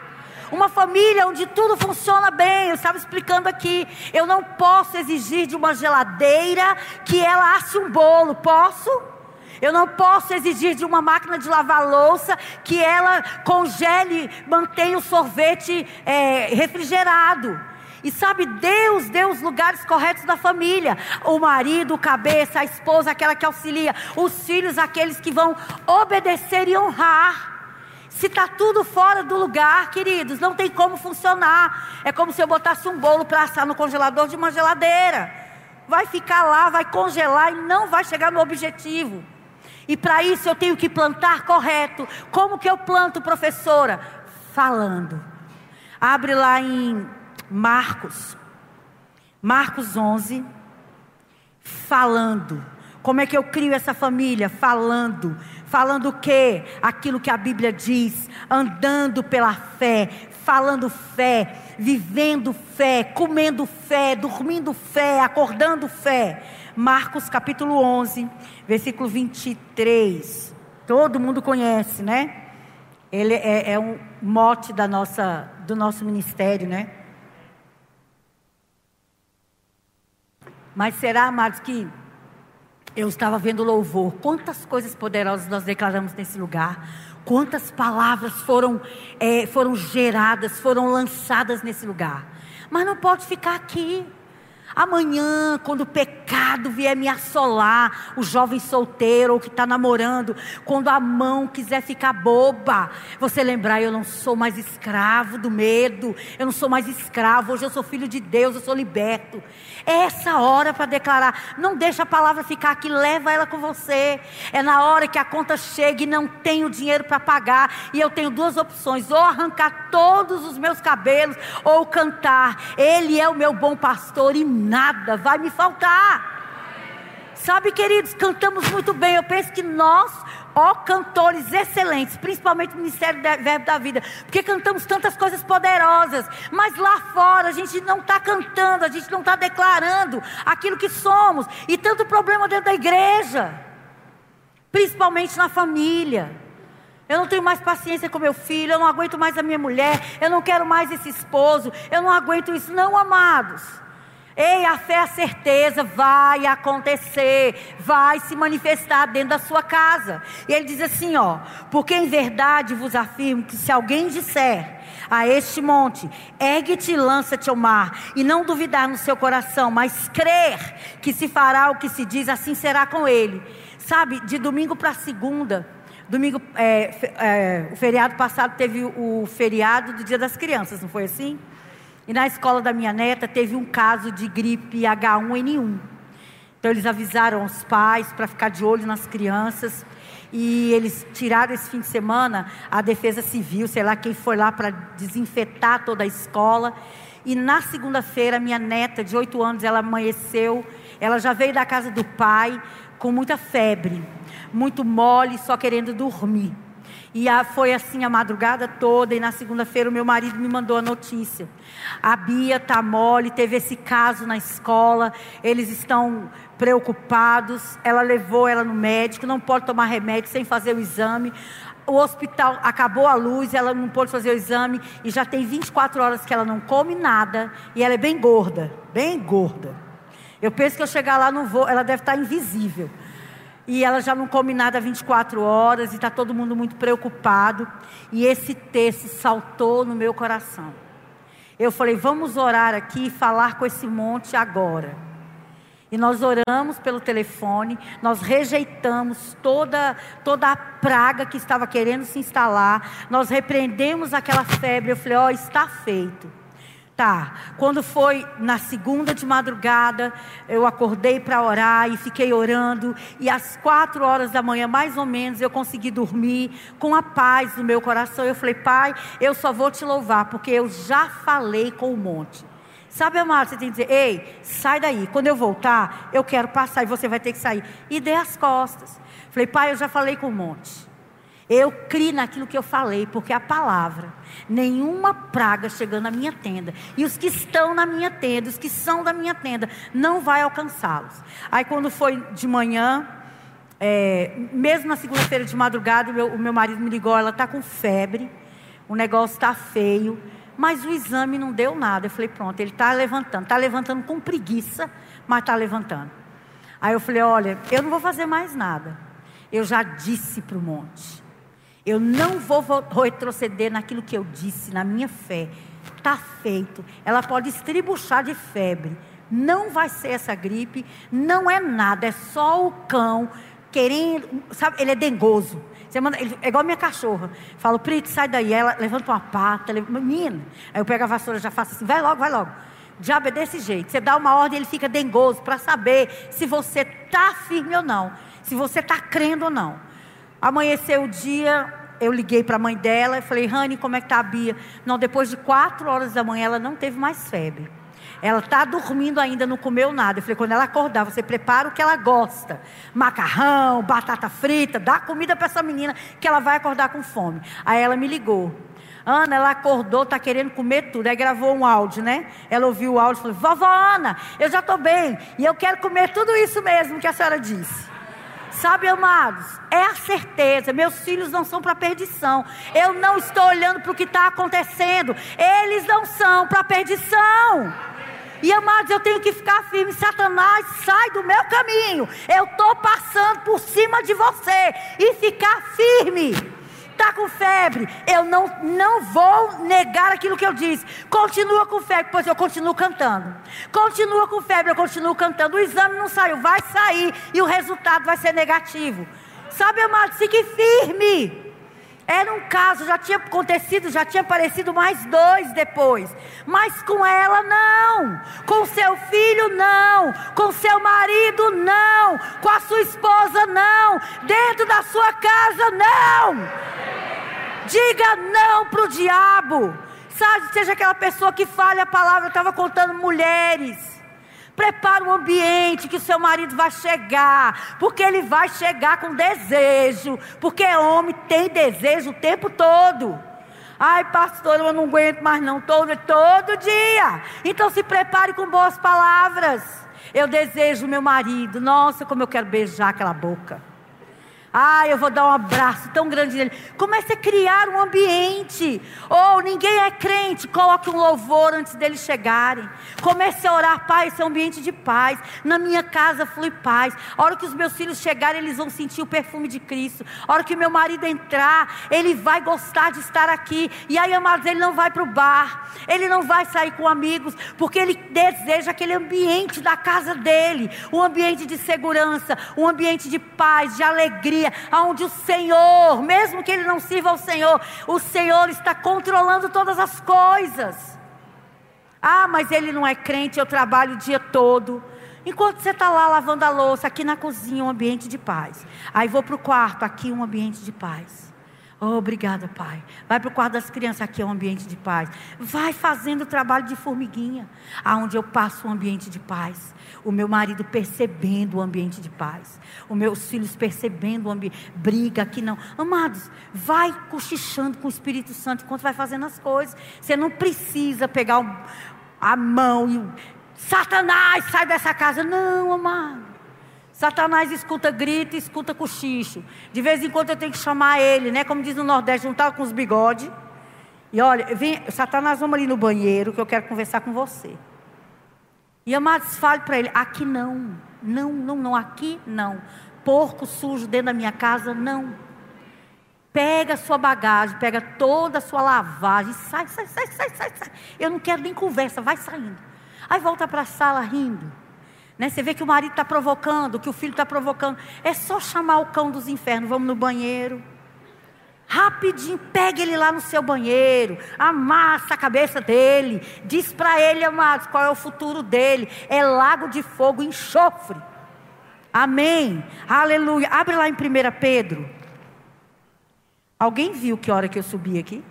Uma família onde tudo funciona bem. Eu estava explicando aqui. Eu não posso exigir de uma geladeira que ela asse um bolo. Posso? Eu não posso exigir de uma máquina de lavar louça que ela congele, mantenha o sorvete é, refrigerado. E sabe, Deus deu os lugares corretos da família: o marido, o cabeça, a esposa, aquela que auxilia, os filhos, aqueles que vão obedecer e honrar. Se está tudo fora do lugar, queridos, não tem como funcionar. É como se eu botasse um bolo para assar no congelador de uma geladeira. Vai ficar lá, vai congelar e não vai chegar no objetivo. E para isso eu tenho que plantar correto. Como que eu planto, professora? Falando. Abre lá em Marcos. Marcos 11. Falando. Como é que eu crio essa família? Falando Falando o quê? Aquilo que a Bíblia diz, andando pela fé, falando fé, vivendo fé, comendo fé, dormindo fé, acordando fé. Marcos capítulo 11, versículo 23. Todo mundo conhece, né? Ele é, é um mote da nossa, do nosso ministério, né? Mas será, amados, que eu estava vendo louvor. Quantas coisas poderosas nós declaramos nesse lugar. Quantas palavras foram, é, foram geradas, foram lançadas nesse lugar. Mas não pode ficar aqui. Amanhã, quando o pecado vier me assolar, o jovem solteiro ou que está namorando, quando a mão quiser ficar boba, você lembrar: eu não sou mais escravo do medo, eu não sou mais escravo, hoje eu sou filho de Deus, eu sou liberto. É essa hora para declarar. Não deixa a palavra ficar aqui, leva ela com você. É na hora que a conta chega e não tenho dinheiro para pagar, e eu tenho duas opções: ou arrancar todos os meus cabelos, ou cantar. Ele é o meu bom pastor e nada vai me faltar. Sabe, queridos, cantamos muito bem. Eu penso que nós, ó cantores excelentes, principalmente o Ministério do Verbo da Vida, porque cantamos tantas coisas poderosas, mas lá fora a gente não está cantando, a gente não está declarando aquilo que somos, e tanto problema dentro da igreja, principalmente na família. Eu não tenho mais paciência com meu filho, eu não aguento mais a minha mulher, eu não quero mais esse esposo, eu não aguento isso, não, amados. Ei, a fé a certeza, vai acontecer, vai se manifestar dentro da sua casa. E ele diz assim, ó, porque em verdade vos afirmo que se alguém disser a este monte, ergue-te e lança-te ao mar, e não duvidar no seu coração, mas crer que se fará o que se diz, assim será com ele. Sabe, de domingo para segunda, domingo, é, é, o feriado passado teve o feriado do Dia das Crianças, não foi assim? E na escola da minha neta teve um caso de gripe H1N1. Então eles avisaram os pais para ficar de olho nas crianças. E eles tiraram esse fim de semana a defesa civil, sei lá quem foi lá para desinfetar toda a escola. E na segunda-feira, minha neta de 8 anos, ela amanheceu Ela já veio da casa do pai com muita febre, muito mole, só querendo dormir. E a, foi assim a madrugada toda, e na segunda-feira o meu marido me mandou a notícia. A Bia está mole, teve esse caso na escola, eles estão preocupados. Ela levou ela no médico, não pode tomar remédio sem fazer o exame. O hospital acabou a luz, ela não pôde fazer o exame e já tem 24 horas que ela não come nada e ela é bem gorda, bem gorda. Eu penso que eu chegar lá não vou, ela deve estar invisível. E ela já não come nada 24 horas e está todo mundo muito preocupado. E esse texto saltou no meu coração. Eu falei, vamos orar aqui e falar com esse monte agora. E nós oramos pelo telefone, nós rejeitamos toda, toda a praga que estava querendo se instalar, nós repreendemos aquela febre. Eu falei: Ó, oh, está feito. Tá, quando foi na segunda de madrugada, eu acordei para orar e fiquei orando, e às quatro horas da manhã, mais ou menos, eu consegui dormir com a paz no meu coração. Eu falei, Pai, eu só vou te louvar, porque eu já falei com o monte. Sabe, amado, você tem que dizer, ei, sai daí. Quando eu voltar, eu quero passar e você vai ter que sair. E dei as costas. Falei, pai, eu já falei com o monte. Eu criei naquilo que eu falei, porque a palavra, nenhuma praga chegando à minha tenda, e os que estão na minha tenda, os que são da minha tenda, não vai alcançá-los. Aí quando foi de manhã, é, mesmo na segunda-feira de madrugada, meu, o meu marido me ligou, ela está com febre, o negócio está feio, mas o exame não deu nada. Eu falei, pronto, ele está levantando, está levantando com preguiça, mas está levantando. Aí eu falei, olha, eu não vou fazer mais nada. Eu já disse para o monte. Eu não vou retroceder naquilo que eu disse, na minha fé. Está feito. Ela pode estribuchar de febre. Não vai ser essa gripe. Não é nada. É só o cão querendo. Sabe, ele é dengoso. Manda, ele, é igual minha cachorra. Falo, Prito, sai daí. Ela levanta uma pata. Menina. Aí eu pego a vassoura já faço assim. Vai logo, vai logo. O diabo é desse jeito. Você dá uma ordem, ele fica dengoso para saber se você está firme ou não. Se você está crendo ou não. Amanheceu o dia, eu liguei para a mãe dela e falei, Rani, como é que está a Bia? Não, depois de quatro horas da manhã ela não teve mais febre. Ela está dormindo ainda, não comeu nada. Eu falei, quando ela acordar, você prepara o que ela gosta: macarrão, batata frita, dá comida para essa menina que ela vai acordar com fome. Aí ela me ligou. Ana, ela acordou, está querendo comer tudo. Aí gravou um áudio, né? Ela ouviu o áudio e falou: Vovó Ana, eu já estou bem. E eu quero comer tudo isso mesmo que a senhora disse. Sabe, amados, é a certeza. Meus filhos não são para perdição. Eu não estou olhando para o que está acontecendo. Eles não são para perdição. E amados, eu tenho que ficar firme. Satanás, sai do meu caminho. Eu estou passando por cima de você. E ficar firme está com febre, eu não, não vou negar aquilo que eu disse. Continua com febre, pois eu continuo cantando. Continua com febre, eu continuo cantando. O exame não saiu, vai sair e o resultado vai ser negativo. Sabe, amado, fique firme. Era um caso, já tinha acontecido, já tinha aparecido mais dois depois. Mas com ela não. Com seu filho não. Com seu marido não. Com a sua esposa não. Dentro da sua casa não. Diga não para o diabo. Sabe, seja aquela pessoa que fale a palavra. Eu estava contando mulheres Prepara o ambiente que seu marido vai chegar, porque ele vai chegar com desejo, porque homem tem desejo o tempo todo. Ai, pastor, eu não aguento mais não, todo, todo dia. Então se prepare com boas palavras. Eu desejo meu marido. Nossa, como eu quero beijar aquela boca. Ah, eu vou dar um abraço tão grande nele. Comece a criar um ambiente. Ou oh, ninguém é crente, coloque um louvor antes deles chegarem. Comece a orar, Pai, esse é um ambiente de paz. Na minha casa flui paz. A hora que os meus filhos chegarem, eles vão sentir o perfume de Cristo. A hora que meu marido entrar, ele vai gostar de estar aqui. E aí, amados, ele não vai para o bar. Ele não vai sair com amigos, porque ele deseja aquele ambiente da casa dele. Um ambiente de segurança, um ambiente de paz, de alegria dia, onde o Senhor, mesmo que ele não sirva ao Senhor, o Senhor está controlando todas as coisas. Ah, mas ele não é crente, eu trabalho o dia todo. Enquanto você está lá lavando a louça, aqui na cozinha, um ambiente de paz. Aí vou para o quarto, aqui um ambiente de paz. Oh, obrigada, Pai. Vai para o quarto das crianças, aqui é um ambiente de paz. Vai fazendo o trabalho de formiguinha, aonde eu passo um ambiente de paz. O meu marido percebendo o ambiente de paz. Os meus filhos percebendo o ambiente. Briga aqui não. Amados, vai cochichando com o Espírito Santo enquanto vai fazendo as coisas. Você não precisa pegar a mão e. Satanás, sai dessa casa. Não, amado. Satanás escuta grito, escuta cochicho. De vez em quando eu tenho que chamar ele, né? Como diz no Nordeste, juntar com os bigodes. E olha, vem, Satanás, vamos ali no banheiro que eu quero conversar com você. E amados, fale para ele: aqui não, não, não, não, aqui não. Porco sujo dentro da minha casa, não. Pega a sua bagagem, pega toda a sua lavagem, sai, sai, sai, sai, sai, sai. Eu não quero nem conversa, vai saindo. Aí volta para a sala rindo. Né? Você vê que o marido está provocando, que o filho está provocando. É só chamar o cão dos infernos. Vamos no banheiro. Rapidinho, pega ele lá no seu banheiro, amassa a cabeça dele, diz para ele, amados, qual é o futuro dele. É lago de fogo, enxofre. Amém. Aleluia. Abre lá em 1 Pedro. Alguém viu que hora que eu subi aqui?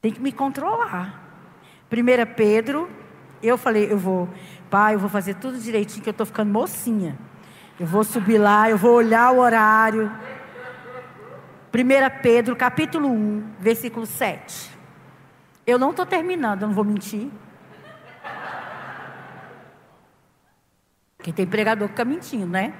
Tem que me controlar. 1 Pedro eu falei, eu vou, pai, eu vou fazer tudo direitinho, que eu estou ficando mocinha. Eu vou subir lá, eu vou olhar o horário. 1 Pedro, capítulo 1, versículo 7. Eu não estou terminando, eu não vou mentir. Quem tem pregador fica mentindo, né?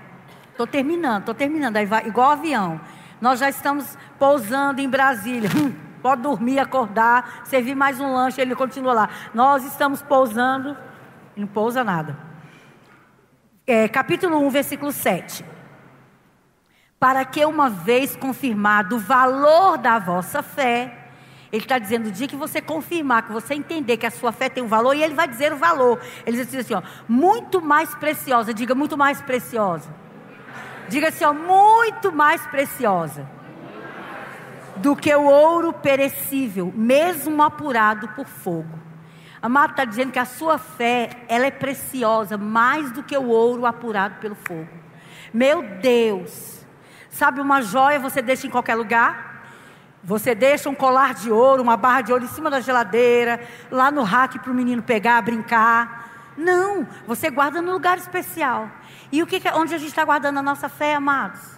Estou terminando, estou terminando. Aí vai, igual avião. Nós já estamos pousando em Brasília. Hum. Pode dormir, acordar, servir mais um lanche, ele continua lá. Nós estamos pousando, não pousa nada. É, capítulo 1, versículo 7. Para que uma vez confirmado o valor da vossa fé, ele está dizendo, o dia que você confirmar, que você entender que a sua fé tem um valor, e ele vai dizer o valor. Ele diz assim, ó, muito mais preciosa, diga muito mais preciosa. Diga assim, ó, muito mais preciosa do que o ouro perecível, mesmo apurado por fogo. Amado está dizendo que a sua fé, ela é preciosa, mais do que o ouro apurado pelo fogo. Meu Deus, sabe uma joia você deixa em qualquer lugar? Você deixa um colar de ouro, uma barra de ouro em cima da geladeira, lá no rack para o menino pegar, brincar. Não, você guarda no lugar especial. E o que, onde a gente está guardando a nossa fé, amados?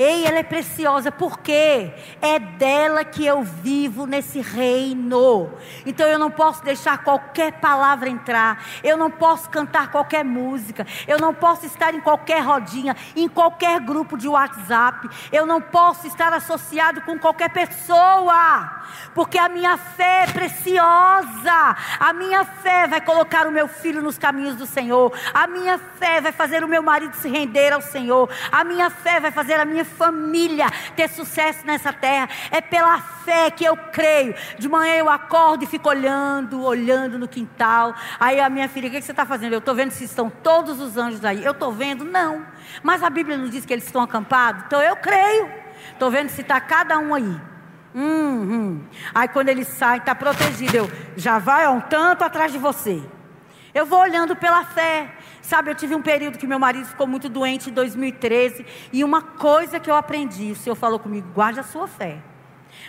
Ei, ela é preciosa, porque é dela que eu vivo nesse reino. Então eu não posso deixar qualquer palavra entrar, eu não posso cantar qualquer música, eu não posso estar em qualquer rodinha, em qualquer grupo de WhatsApp, eu não posso estar associado com qualquer pessoa, porque a minha fé é preciosa, a minha fé vai colocar o meu filho nos caminhos do Senhor, a minha fé vai fazer o meu marido se render ao Senhor, a minha fé vai fazer a minha família ter sucesso nessa terra. É pela fé que eu creio. De manhã eu acordo e fico olhando, olhando no quintal. Aí a minha filha, o que você está fazendo? Eu estou vendo se estão todos os anjos aí. Eu estou vendo? Não. Mas a Bíblia não diz que eles estão acampados? Então eu creio. Estou vendo se está cada um aí. Uhum. Aí quando ele sai, está protegido. Eu já vai um tanto atrás de você. Eu vou olhando pela fé. Sabe, eu tive um período que meu marido ficou muito doente em 2013. E uma coisa que eu aprendi, o Senhor falou comigo: guarde a sua fé.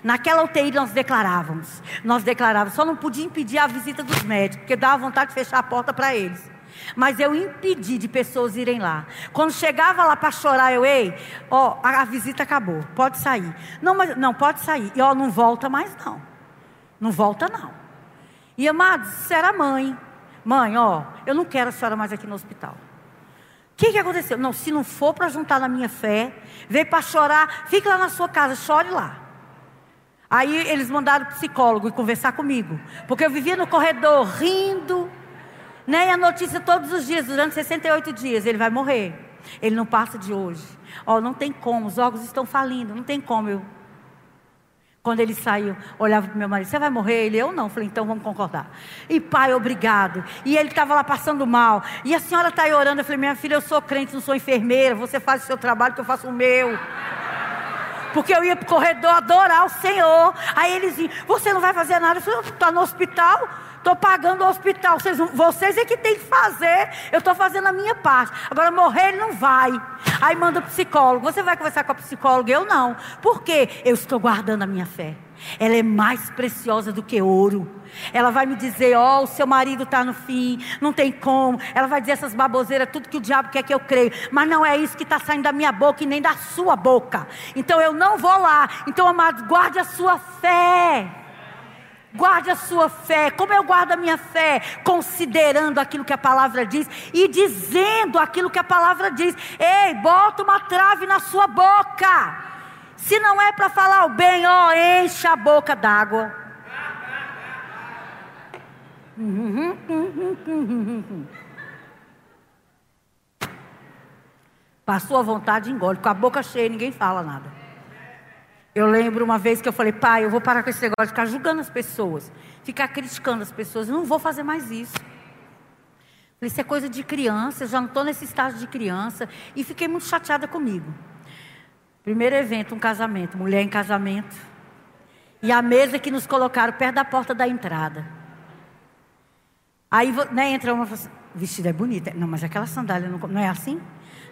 Naquela UTI nós declarávamos, nós declarávamos, só não podia impedir a visita dos médicos, porque dava vontade de fechar a porta para eles. Mas eu impedi de pessoas irem lá. Quando chegava lá para chorar, eu, ei, ó, a, a, visita acabou, pode sair. Não, mas, não, pode sair. E ó, não volta mais não. Não volta não. E amados, isso era mãe. Mãe, ó, eu não quero a senhora mais aqui no hospital. O que, que aconteceu? Não, se não for para juntar na minha fé, veio para chorar, fique lá na sua casa, chore lá. Aí eles mandaram o psicólogo e conversar comigo. Porque eu vivia no corredor rindo. Né? E a notícia todos os dias, durante 68 dias, ele vai morrer. Ele não passa de hoje. Ó, não tem como, os órgãos estão falindo, não tem como eu quando ele saiu, olhava para o meu marido: Você vai morrer? Ele, eu não. Falei: Então vamos concordar. E pai, obrigado. E ele estava lá passando mal. E a senhora está aí orando. Eu falei: Minha filha, eu sou crente, não sou enfermeira. Você faz o seu trabalho, que eu faço o meu. Porque eu ia para o corredor adorar o Senhor. Aí eles diziam: Você não vai fazer nada. Eu falei: Está no hospital? Estou pagando o hospital. Vocês, vocês é que tem que fazer. Eu estou fazendo a minha parte. Agora, morrer ele não vai. Aí manda o psicólogo. Você vai conversar com a psicóloga? Eu não. Por quê? Eu estou guardando a minha fé. Ela é mais preciosa do que ouro. Ela vai me dizer: Ó, oh, o seu marido está no fim, não tem como. Ela vai dizer essas baboseiras, tudo que o diabo quer que eu creio. Mas não é isso que está saindo da minha boca e nem da sua boca. Então eu não vou lá. Então, amado, guarde a sua fé. Guarde a sua fé. Como eu guardo a minha fé? Considerando aquilo que a palavra diz e dizendo aquilo que a palavra diz. Ei, bota uma trave na sua boca. Se não é para falar o bem, ó, encha a boca d'água. Passou a vontade, engole. Com a boca cheia, ninguém fala nada. Eu lembro uma vez que eu falei, pai, eu vou parar com esse negócio de ficar julgando as pessoas, ficar criticando as pessoas. Eu não vou fazer mais isso. Isso é coisa de criança, eu já não estou nesse estágio de criança. E fiquei muito chateada comigo. Primeiro evento, um casamento, mulher em casamento. E a mesa que nos colocaram perto da porta da entrada. Aí né, entra uma assim, vestido é bonito. Não, mas aquela sandália não, não é assim?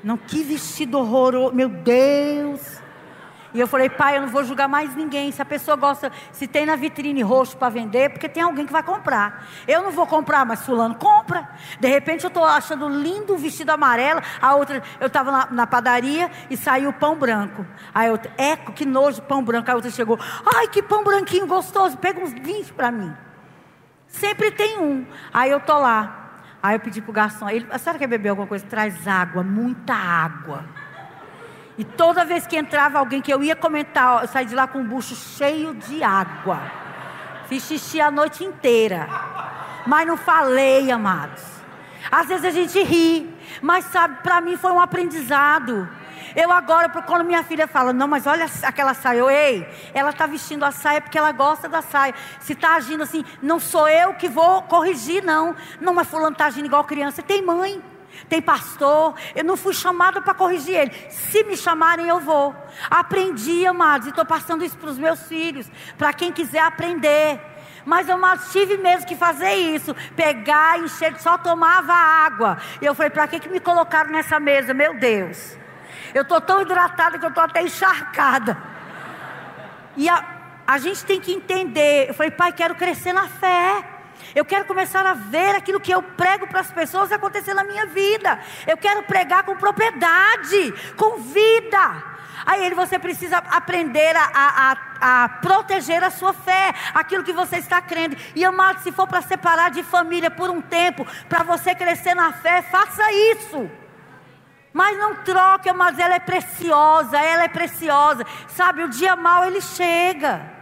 Não, que vestido horroroso. Meu Deus. E eu falei, pai, eu não vou julgar mais ninguém. Se a pessoa gosta, se tem na vitrine roxo para vender, porque tem alguém que vai comprar. Eu não vou comprar, mas fulano compra. De repente eu estou achando lindo o vestido amarelo. A outra, eu estava na, na, padaria e saiu pão branco. Aí eu, eco, que nojo, pão branco. A outra chegou, ai, que pão branquinho gostoso. Pega uns 20 para mim. Sempre tem um. Aí eu tô lá. Aí eu pedi pro garçom, ele, a senhora quer beber alguma coisa? Traz água, muita água. E toda vez que entrava alguém que eu ia comentar, eu saí de lá com um bucho cheio de água. Fiz xixi a noite inteira. Mas não falei, amados. Às vezes a gente ri, mas sabe, para mim foi um aprendizado. Eu agora, quando minha filha fala, não, mas olha aquela saia, eu, ei, ela está vestindo a saia porque ela gosta da saia. Se está agindo assim, não sou eu que vou corrigir, não. Não, mas fulano está agindo igual criança. Tem mãe tem pastor. Eu não fui chamada para corrigir ele. Se me chamarem, eu vou. Aprendi, amados, e estou passando isso para os meus filhos, para quem quiser aprender. Mas eu tive mesmo que fazer isso. Pegar, encher, só tomava água. E eu falei, para que, que me colocaram nessa mesa? Meu Deus. Eu estou tão hidratada que eu estou até encharcada. E a, a gente tem que entender. Eu falei, pai, quero crescer na fé. Eu quero começar a ver aquilo que eu prego para as pessoas acontecer na minha vida. Eu quero pregar com propriedade, com vida. Aí ele, você precisa aprender a, a, a, proteger a sua fé, aquilo que você está crendo. E amado, se for para separar de família por um tempo, para você crescer na fé, faça isso. Mas não troque, mas ela é preciosa, ela é preciosa. Sabe, o dia mal ele chega.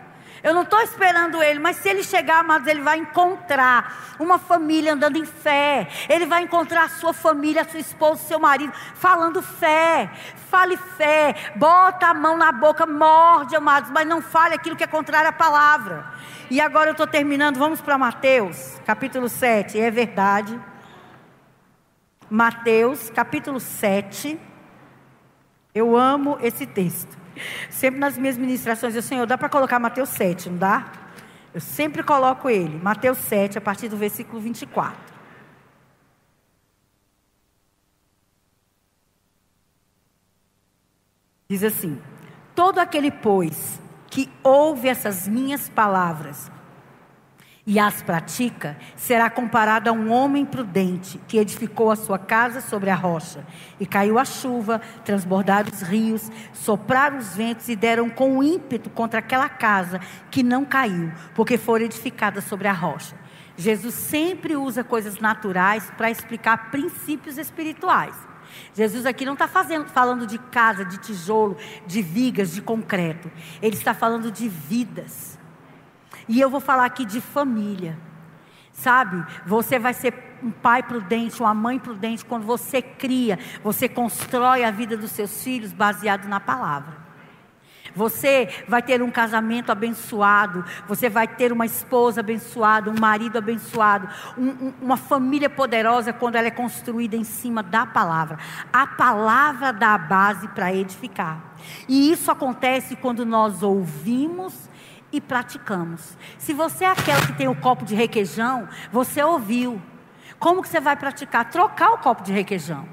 Eu não estou esperando ele, mas se ele chegar, amados, ele vai encontrar uma família andando em fé. Ele vai encontrar a sua família, a sua esposa, seu marido, falando fé. Fale fé, bota a mão na boca, morde, amados, mas não fale aquilo que é contrário à palavra. E agora eu estou terminando, vamos para Mateus, capítulo 7, é verdade. Mateus, capítulo 7. Eu amo esse texto. Sempre nas minhas ministrações, eu, Senhor, dá para colocar Mateus 7, não dá? Eu sempre coloco ele, Mateus 7, a partir do versículo 24. Diz assim: Todo aquele, pois, que ouve essas minhas palavras e as pratica, será comparado a um homem prudente que edificou a sua casa sobre a rocha. E caiu a chuva, transbordaram os rios, sopraram os ventos e deram com ímpeto contra aquela casa que não caiu, porque foi edificada sobre a rocha. Jesus sempre usa coisas naturais para explicar princípios espirituais. Jesus aqui não está falando de casa, de tijolo, de vigas, de concreto. Ele está falando de vidas e eu vou falar aqui de família. Sabe, você vai ser um pai prudente, uma mãe prudente quando você cria, você constrói a vida dos seus filhos baseado na palavra. Você vai ter um casamento abençoado, você vai ter uma esposa abençoada, um marido abençoado, um, um, uma família poderosa quando ela é construída em cima da palavra. A palavra dá a base para edificar. E isso acontece quando nós ouvimos e praticamos. Se você é aquela que tem o copo de requeijão, você ouviu. Como que você vai praticar? Trocar o copo de requeijão.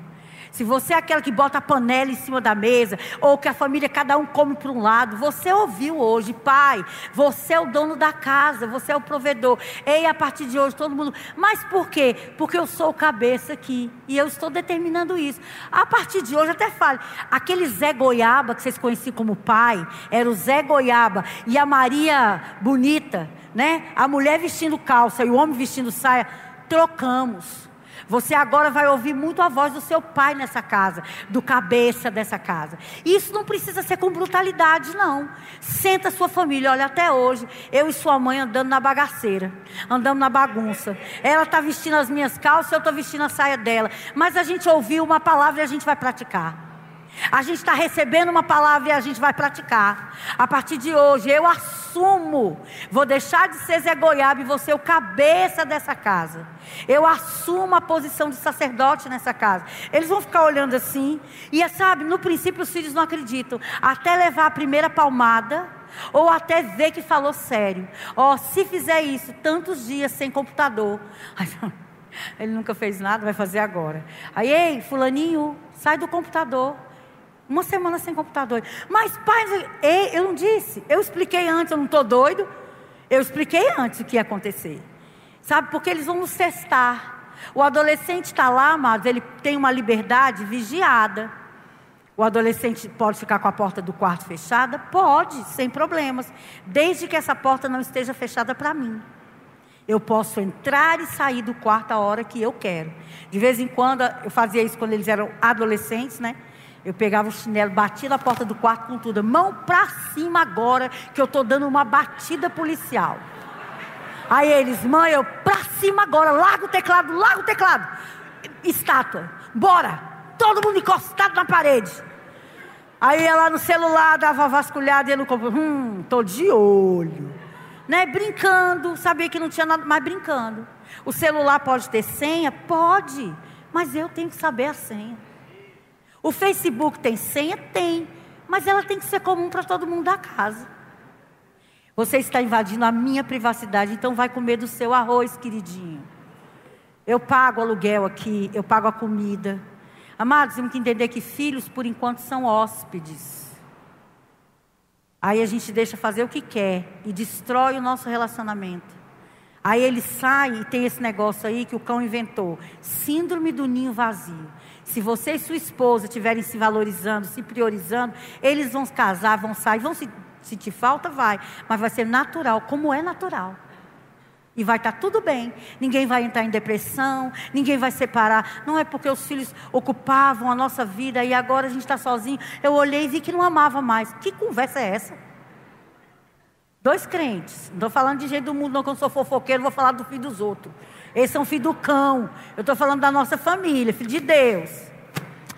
Se você é aquela que bota a panela em cima da mesa, ou que a família cada um come para um lado, você ouviu hoje, pai, você é o dono da casa, você é o provedor. Ei, a partir de hoje todo mundo. Mas por quê? Porque eu sou o cabeça aqui e eu estou determinando isso. A partir de hoje, até fale, aquele Zé Goiaba que vocês conheciam como pai, era o Zé Goiaba e a Maria bonita, né? A mulher vestindo calça e o homem vestindo saia, trocamos. Você agora vai ouvir muito a voz do seu pai nessa casa, do cabeça dessa casa. Isso não precisa ser com brutalidade, não. Senta sua família, olha, até hoje, eu e sua mãe andando na bagaceira, andando na bagunça. Ela está vestindo as minhas calças, eu estou vestindo a saia dela. Mas a gente ouviu uma palavra e a gente vai praticar. A gente está recebendo uma palavra e a gente vai praticar. A partir de hoje, eu assumo. Vou deixar de ser Zé Goiaba e vou ser o cabeça dessa casa. Eu assumo a posição de sacerdote nessa casa. Eles vão ficar olhando assim. E sabe, no princípio os filhos não acreditam. Até levar a primeira palmada. Ou até ver que falou sério. Ó, oh, se fizer isso tantos dias sem computador. Ele nunca fez nada, vai fazer agora. Aí, ei, fulaninho, sai do computador. Uma semana sem computador. Mas, pai, eu não disse. Eu expliquei antes, eu não estou doido. Eu expliquei antes o que ia acontecer. Sabe, porque eles vão nos testar. O adolescente está lá, amados, ele tem uma liberdade vigiada. O adolescente pode ficar com a porta do quarto fechada? Pode, sem problemas. Desde que essa porta não esteja fechada para mim. Eu posso entrar e sair do quarto a hora que eu quero. De vez em quando, eu fazia isso quando eles eram adolescentes, né? Eu pegava o chinelo, batia na porta do quarto com tudo. Mão para cima agora, que eu estou dando uma batida policial. Aí eles, mãe, eu para cima agora, larga o teclado, larga o teclado. Estátua, bora. Todo mundo encostado na parede. Aí ela no celular dava vasculhada e no hum, tô de olho. Né? Brincando, sabia que não tinha nada, mas brincando. O celular pode ter senha? Pode, mas eu tenho que saber a senha. O Facebook tem senha? Tem. Mas ela tem que ser comum para todo mundo da casa. Você está invadindo a minha privacidade, então vai comer do seu arroz, queridinho. Eu pago aluguel aqui, eu pago a comida. Amados, temos que entender que filhos, por enquanto, são hóspedes. Aí a gente deixa fazer o que quer e destrói o nosso relacionamento. Aí ele sai e tem esse negócio aí que o cão inventou: Síndrome do ninho vazio. Se você e sua esposa estiverem se valorizando, se priorizando, eles vão se casar, vão sair, vão se sentir falta, vai, mas vai ser natural, como é natural. E vai estar tudo bem. Ninguém vai entrar em depressão, ninguém vai separar. Não é porque os filhos ocupavam a nossa vida e agora a gente está sozinho. Eu olhei e vi que não amava mais. Que conversa é essa? Dois crentes. Não estou falando de gente do mundo, não, que eu sou fofoqueiro, vou falar do filho dos outros. É um filho do cão. Eu estou falando da nossa família, filho de Deus.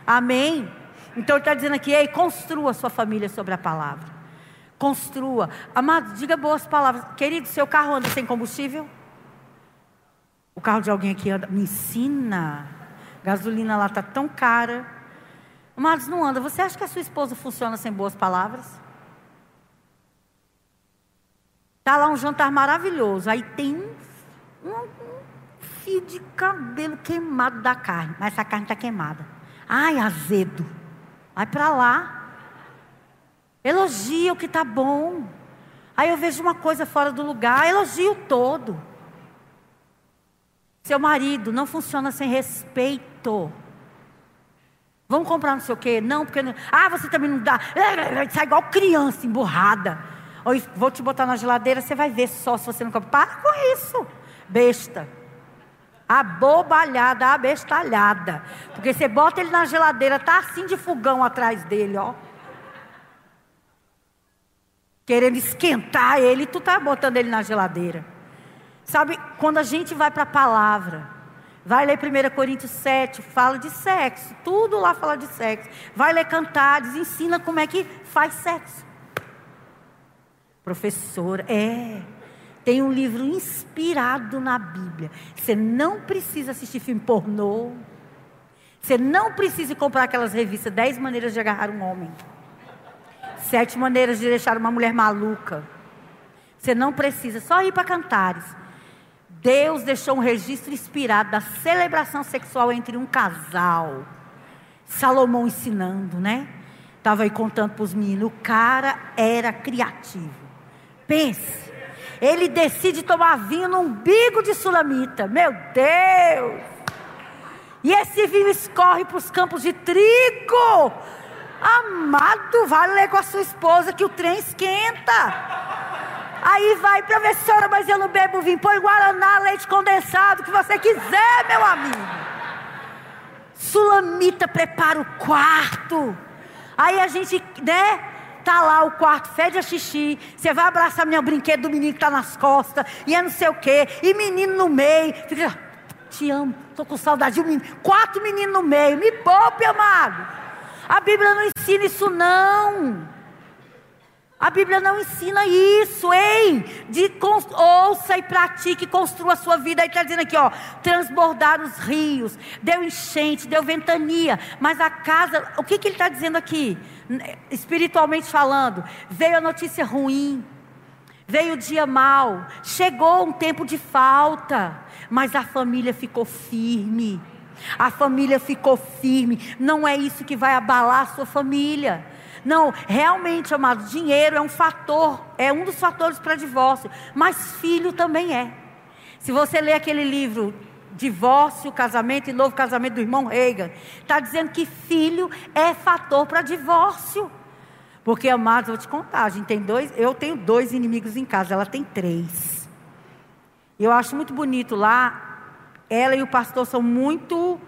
Amém? Então ele está dizendo aqui, ei, construa a sua família sobre a palavra. Construa. Amado, diga boas palavras. Querido, seu carro anda sem combustível? O carro de alguém aqui anda. Me ensina. Gasolina lá está tão cara. Amados, não anda. Você acha que a sua esposa funciona sem boas palavras? Está lá um jantar maravilhoso. Aí tem um, fio de cabelo queimado da carne. Mas essa carne está queimada. Ai, azedo. Vai para lá. Elogia o que está bom. Aí eu vejo uma coisa fora do lugar, elogio todo. Seu marido não funciona sem respeito. Vamos comprar não sei o quê? Não, porque. Não... Ah, você também não dá. Sai igual criança emburrada. Ou vou te botar na geladeira, você vai ver só se você não compra. Para com isso, besta abobalhada, abestalhada. Porque você bota ele na geladeira, tá assim de fogão atrás dele, ó. Querendo esquentar ele, tu tá botando ele na geladeira. Sabe, quando a gente vai para a palavra, vai ler 1 Coríntios 7, fala de sexo, tudo lá fala de sexo. Vai ler Cantares, ensina como é que faz sexo. Professora, é. Tem um livro inspirado na Bíblia. Você não precisa assistir filme pornô. Você não precisa comprar aquelas revistas 10 maneiras de agarrar um homem. Sete maneiras de deixar uma mulher maluca. Você não precisa só ir para cantares. Deus deixou um registro inspirado da celebração sexual entre um casal. Salomão ensinando, né? Estava aí contando para os meninos. O cara era criativo. Pense. Ele decide tomar vinho no umbigo de Sulamita. Meu Deus! E esse vinho escorre para os campos de trigo. Amado, vai ler com a sua esposa que o trem esquenta. Aí vai, professora, mas eu não bebo vinho. Põe guaraná, leite condensado, o que você quiser, meu amigo. Sulamita prepara o quarto. Aí a gente, né? Tá lá o quarto, fede a xixi. Você vai abraçar meu brinquedo do menino que tá nas costas. E é não sei o quê. E menino no meio. Fica, te amo, tô com saudade de um menino. Quatro meninos no meio. Me poupe, amado. A Bíblia não ensina isso, não. A Bíblia não ensina isso, hein? De ouça e pratique, construa a sua vida. Aí está dizendo aqui, ó, transbordar os rios, deu enchente, deu ventania. Mas a casa, o que, que ele está dizendo aqui? Espiritualmente falando, veio a notícia ruim, veio o dia mal, chegou um tempo de falta, mas a família ficou firme. A família ficou firme. Não é isso que vai abalar a sua família. Não, realmente, amado, dinheiro é um fator, é um dos fatores para divórcio, mas filho também é. Se você ler aquele livro Divórcio, Casamento e Novo Casamento do irmão Reagan, está dizendo que filho é fator para divórcio. Porque, amados, vou te contar, a gente tem dois, eu tenho dois inimigos em casa, ela tem três. Eu acho muito bonito lá, ela e o pastor são muito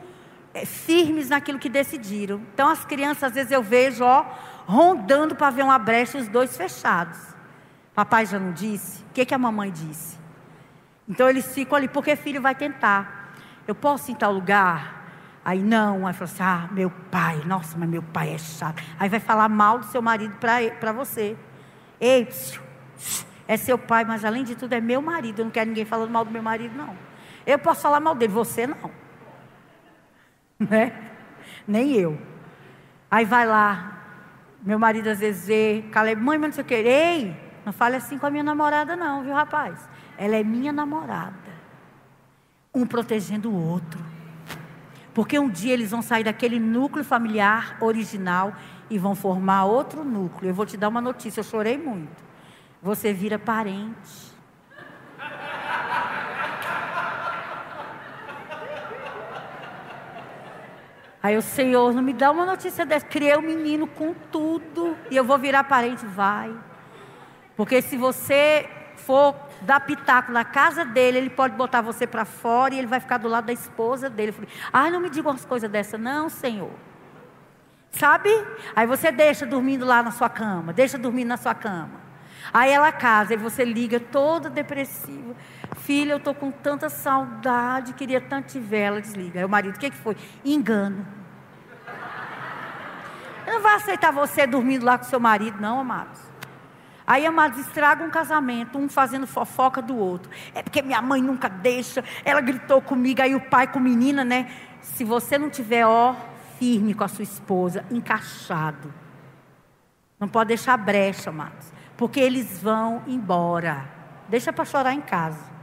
é, firmes naquilo que decidiram. Então, as crianças, às vezes eu vejo, ó, rondando para ver uma brecha, os dois fechados. Papai já não disse? O que, que a mamãe disse? Então eles ficam ali, porque filho vai tentar. Eu posso ir em tal lugar? Aí não, aí fala assim: ah, meu pai, nossa, mas meu pai é chato. Aí vai falar mal do seu marido para você. Ei, psiu, é seu pai, mas além de tudo é meu marido. Eu não quero ninguém falando mal do meu marido, não. Eu posso falar mal dele, você não. Né? Nem eu. Aí vai lá, meu marido às vezes vê, Caleb, mãe, mas não sei o que. Ei, não fale assim com a minha namorada, não, viu, rapaz? Ela é minha namorada. Um protegendo o outro. Porque um dia eles vão sair daquele núcleo familiar original e vão formar outro núcleo. Eu vou te dar uma notícia, eu chorei muito. Você vira parente. Aí o Senhor, não me dá uma notícia dessa. Criei um menino com tudo. E eu vou virar parente. Vai. Porque se você for dar pitaco na casa dele, ele pode botar você para fora e ele vai ficar do lado da esposa dele. Ai, não me diga umas coisas dessa, não, Senhor. Sabe? Aí você deixa dormindo lá na sua cama, deixa dormindo na sua cama. Aí ela casa e você liga toda depressiva. Filha, eu estou com tanta saudade, queria tanto te ver. Ela desliga. Aí o marido, o que, que foi? Engano. Eu não vai aceitar você dormindo lá com seu marido, não, amados. Aí, amados, estraga um casamento, um fazendo fofoca do outro. É porque minha mãe nunca deixa, ela gritou comigo, aí o pai com menina, né? Se você não tiver, ó, firme com a sua esposa, encaixado. Não pode deixar brecha, amados. Porque eles vão embora. Deixa para chorar em casa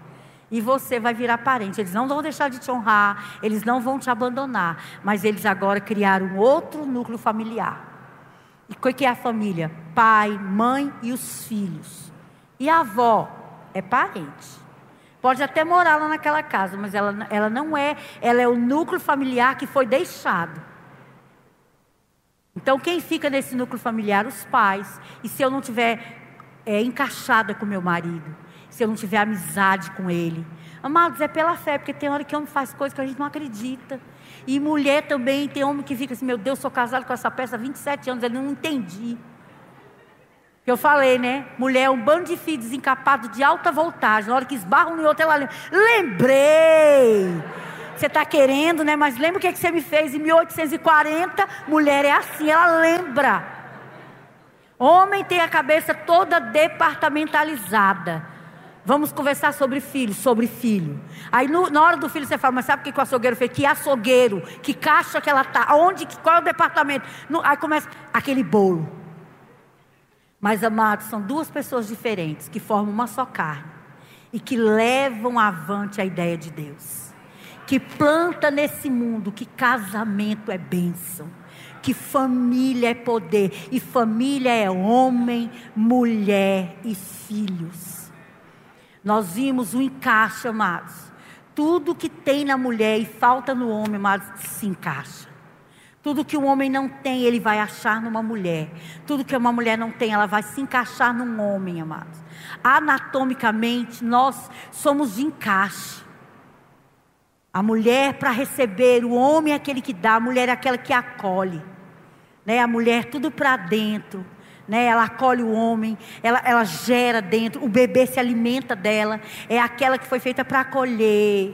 e você vai virar parente. Eles não vão deixar de te honrar, eles não vão te abandonar, mas eles agora criaram outro núcleo familiar. E o que é a família? Pai, mãe e os filhos. E a avó é parente. Pode até morar lá naquela casa, mas ela, ela não é, ela é o núcleo familiar que foi deixado. Então, quem fica nesse núcleo familiar? Os pais. E se eu não tiver é, encaixada com meu marido? Se eu não tiver amizade com Ele. Amados, é pela fé, porque tem hora que homem faz coisas que a gente não acredita. E mulher também, tem homem que fica assim, meu Deus, sou casado com essa peça há 27 anos, ele não entendi. Eu falei, né? Mulher é um bando de filhos desencapados de alta voltagem. Na hora que esbarram no outro, ela lembra. Lembrei! Você está querendo, né? Mas lembra o que, que você me fez em 1840? Mulher é assim, ela lembra. Homem tem a cabeça toda departamentalizada. Vamos conversar sobre filho, sobre filho. Aí no, na hora do filho você fala, mas sabe o que o açougueiro fez? Que açougueiro, que caixa que ela tá, onde, qual é o departamento? No, aí começa aquele bolo. Mas, amados, são duas pessoas diferentes que formam uma só carne e que levam avante a ideia de Deus. Que planta nesse mundo que casamento é bênção, que família é poder e família é homem, mulher e filhos. Nós vimos o encaixe, amados. Tudo que tem na mulher e falta no homem, amados, se encaixa. Tudo que o homem não tem, ele vai achar numa mulher. Tudo que uma mulher não tem, ela vai se encaixar num homem, amados. Anatomicamente, nós somos de encaixe. A mulher para receber, o homem é aquele que dá, a mulher é aquela que acolhe. Né? A mulher tudo para dentro. Né? Ela acolhe o homem, ela, ela gera dentro, o bebê se alimenta dela, é aquela que foi feita para acolher.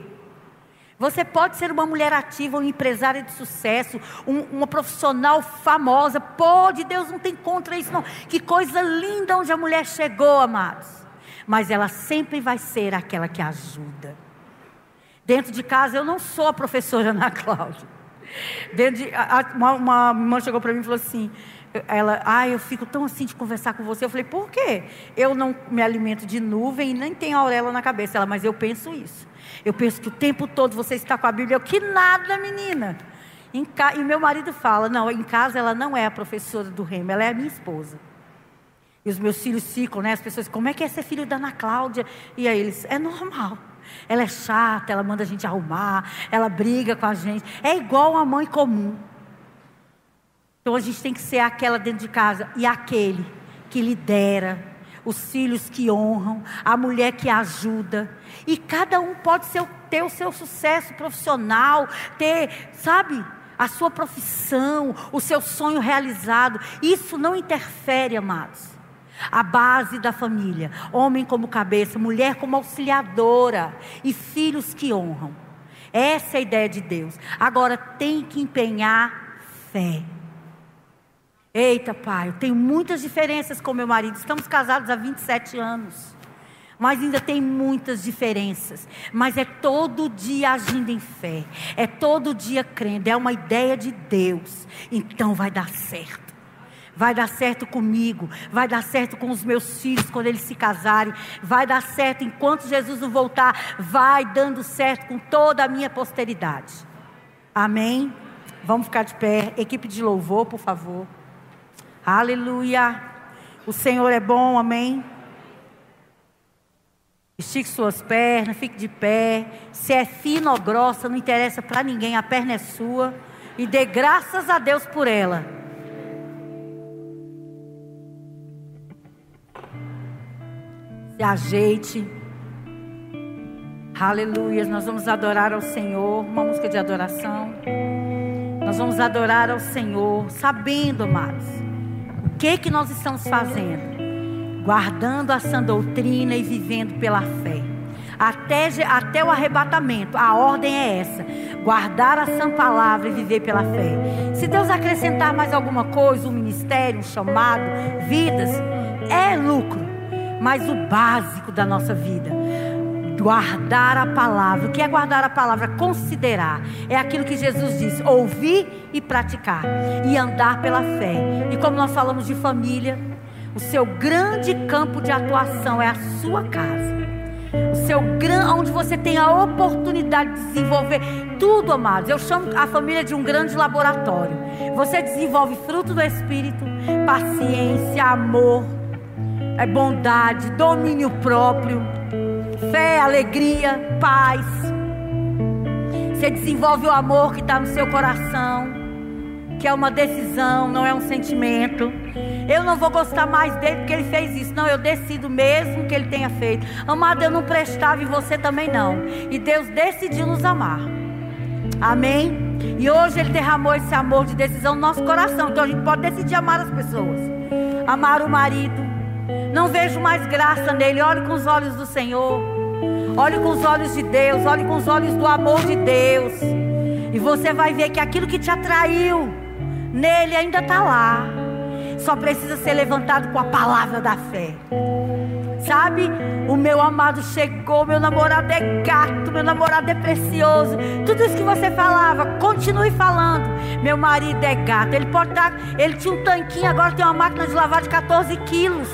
Você pode ser uma mulher ativa, uma empresária de sucesso, um, uma profissional famosa. Pode, Deus não tem contra isso, não. Que coisa linda onde a mulher chegou, amados. Mas ela sempre vai ser aquela que ajuda. Dentro de casa, eu não sou a professora Ana Cláudia. Dentro de, a, uma, uma irmã chegou para mim e falou assim: ela, ah, eu fico tão assim de conversar com você. Eu falei, por quê? Eu não me alimento de nuvem e nem tenho auréola na cabeça. Ela, mas eu penso isso. Eu penso que o tempo todo você está com a Bíblia. Eu, que nada, menina. Ca... E meu marido fala, não, em casa ela não é a professora do Remo, ela é a minha esposa. E os meus filhos ficam, né? As pessoas, como é que é ser filho da Ana Cláudia? E aí eles, é normal. Ela é chata, ela manda a gente arrumar, ela briga com a gente. É igual a mãe comum. Então a gente tem que ser aquela dentro de casa e aquele que lidera, os filhos que honram, a mulher que ajuda. E cada um pode ser, ter o seu sucesso profissional, ter, sabe, a sua profissão, o seu sonho realizado. Isso não interfere, amados. A base da família, homem como cabeça, mulher como auxiliadora e filhos que honram. Essa é a ideia de Deus. Agora tem que empenhar fé. Eita, pai, eu tenho muitas diferenças com meu marido. Estamos casados há 27 anos. Mas ainda tem muitas diferenças. Mas é todo dia agindo em fé. É todo dia crendo. É uma ideia de Deus. Então vai dar certo. Vai dar certo comigo, vai dar certo com os meus filhos quando eles se casarem, vai dar certo enquanto Jesus não voltar, vai dando certo com toda a minha posteridade. Amém? Vamos ficar de pé. Equipe de louvor, por favor. Aleluia. O Senhor é bom, amém. Estique suas pernas, fique de pé. Se é fina ou grossa, não interessa para ninguém, a perna é sua. E dê graças a Deus por ela. Se ajeite. Aleluia. Nós vamos adorar ao Senhor. Uma música de adoração. Nós vamos adorar ao Senhor, sabendo, amados que que nós estamos fazendo? Guardando a sã doutrina e vivendo pela fé. Até, até o arrebatamento, a ordem é essa: guardar a sã palavra e viver pela fé. Se Deus acrescentar mais alguma coisa, um ministério, um chamado, vidas, é lucro, mas o básico da nossa vida guardar a palavra. O que é guardar a palavra? Considerar. É aquilo que Jesus disse: ouvir e praticar. E andar pela fé. E como nós falamos de família, o seu grande campo de atuação é a sua casa. O seu grande, onde você tem a oportunidade de desenvolver tudo, amados. Eu chamo a família de um grande laboratório. Você desenvolve fruto do Espírito, paciência, amor, é bondade, domínio próprio fé, alegria, paz. Você desenvolve o amor que está no seu coração, que é uma decisão, não é um sentimento. Eu não vou gostar mais dele porque ele fez isso. Não, eu decido mesmo que ele tenha feito. Amado, eu não prestava e você também não. E Deus decidiu nos amar. Amém? E hoje Ele derramou esse amor de decisão no nosso coração. Então a gente pode decidir amar as pessoas. Amar o marido, não vejo mais graça nele. Olhe com os olhos do Senhor. Olhe com os olhos de Deus. Olhe com os olhos do amor de Deus. E você vai ver que aquilo que te atraiu nele ainda está lá. Só precisa ser levantado com a palavra da fé. Sabe? O meu amado chegou, meu namorado é gato, meu namorado é precioso. Tudo isso que você falava, continue falando. Meu marido é gato. Ele pode estar. Ele tinha um tanquinho, agora tem uma máquina de lavar de 14 quilos.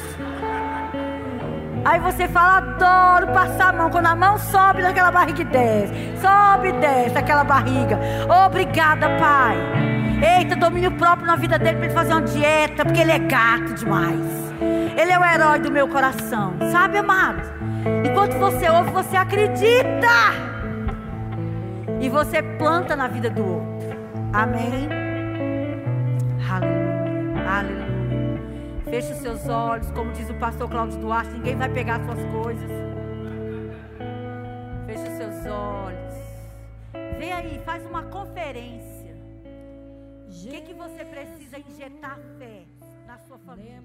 Aí você fala, adoro passar a mão. Quando a mão sobe naquela barriga e desce. Sobe e desce aquela barriga. Obrigada, Pai. Eita, domínio próprio na vida dele para ele fazer uma dieta, porque ele é gato demais. Ele é o herói do meu coração. Sabe, amado? Enquanto você ouve, você acredita. E você planta na vida do outro. Amém? Aleluia. Aleluia. Feche os seus olhos, como diz o pastor Cláudio Duarte, ninguém vai pegar suas coisas. Feche os seus olhos. Vem aí, faz uma conferência. O que, que você precisa injetar fé na sua família?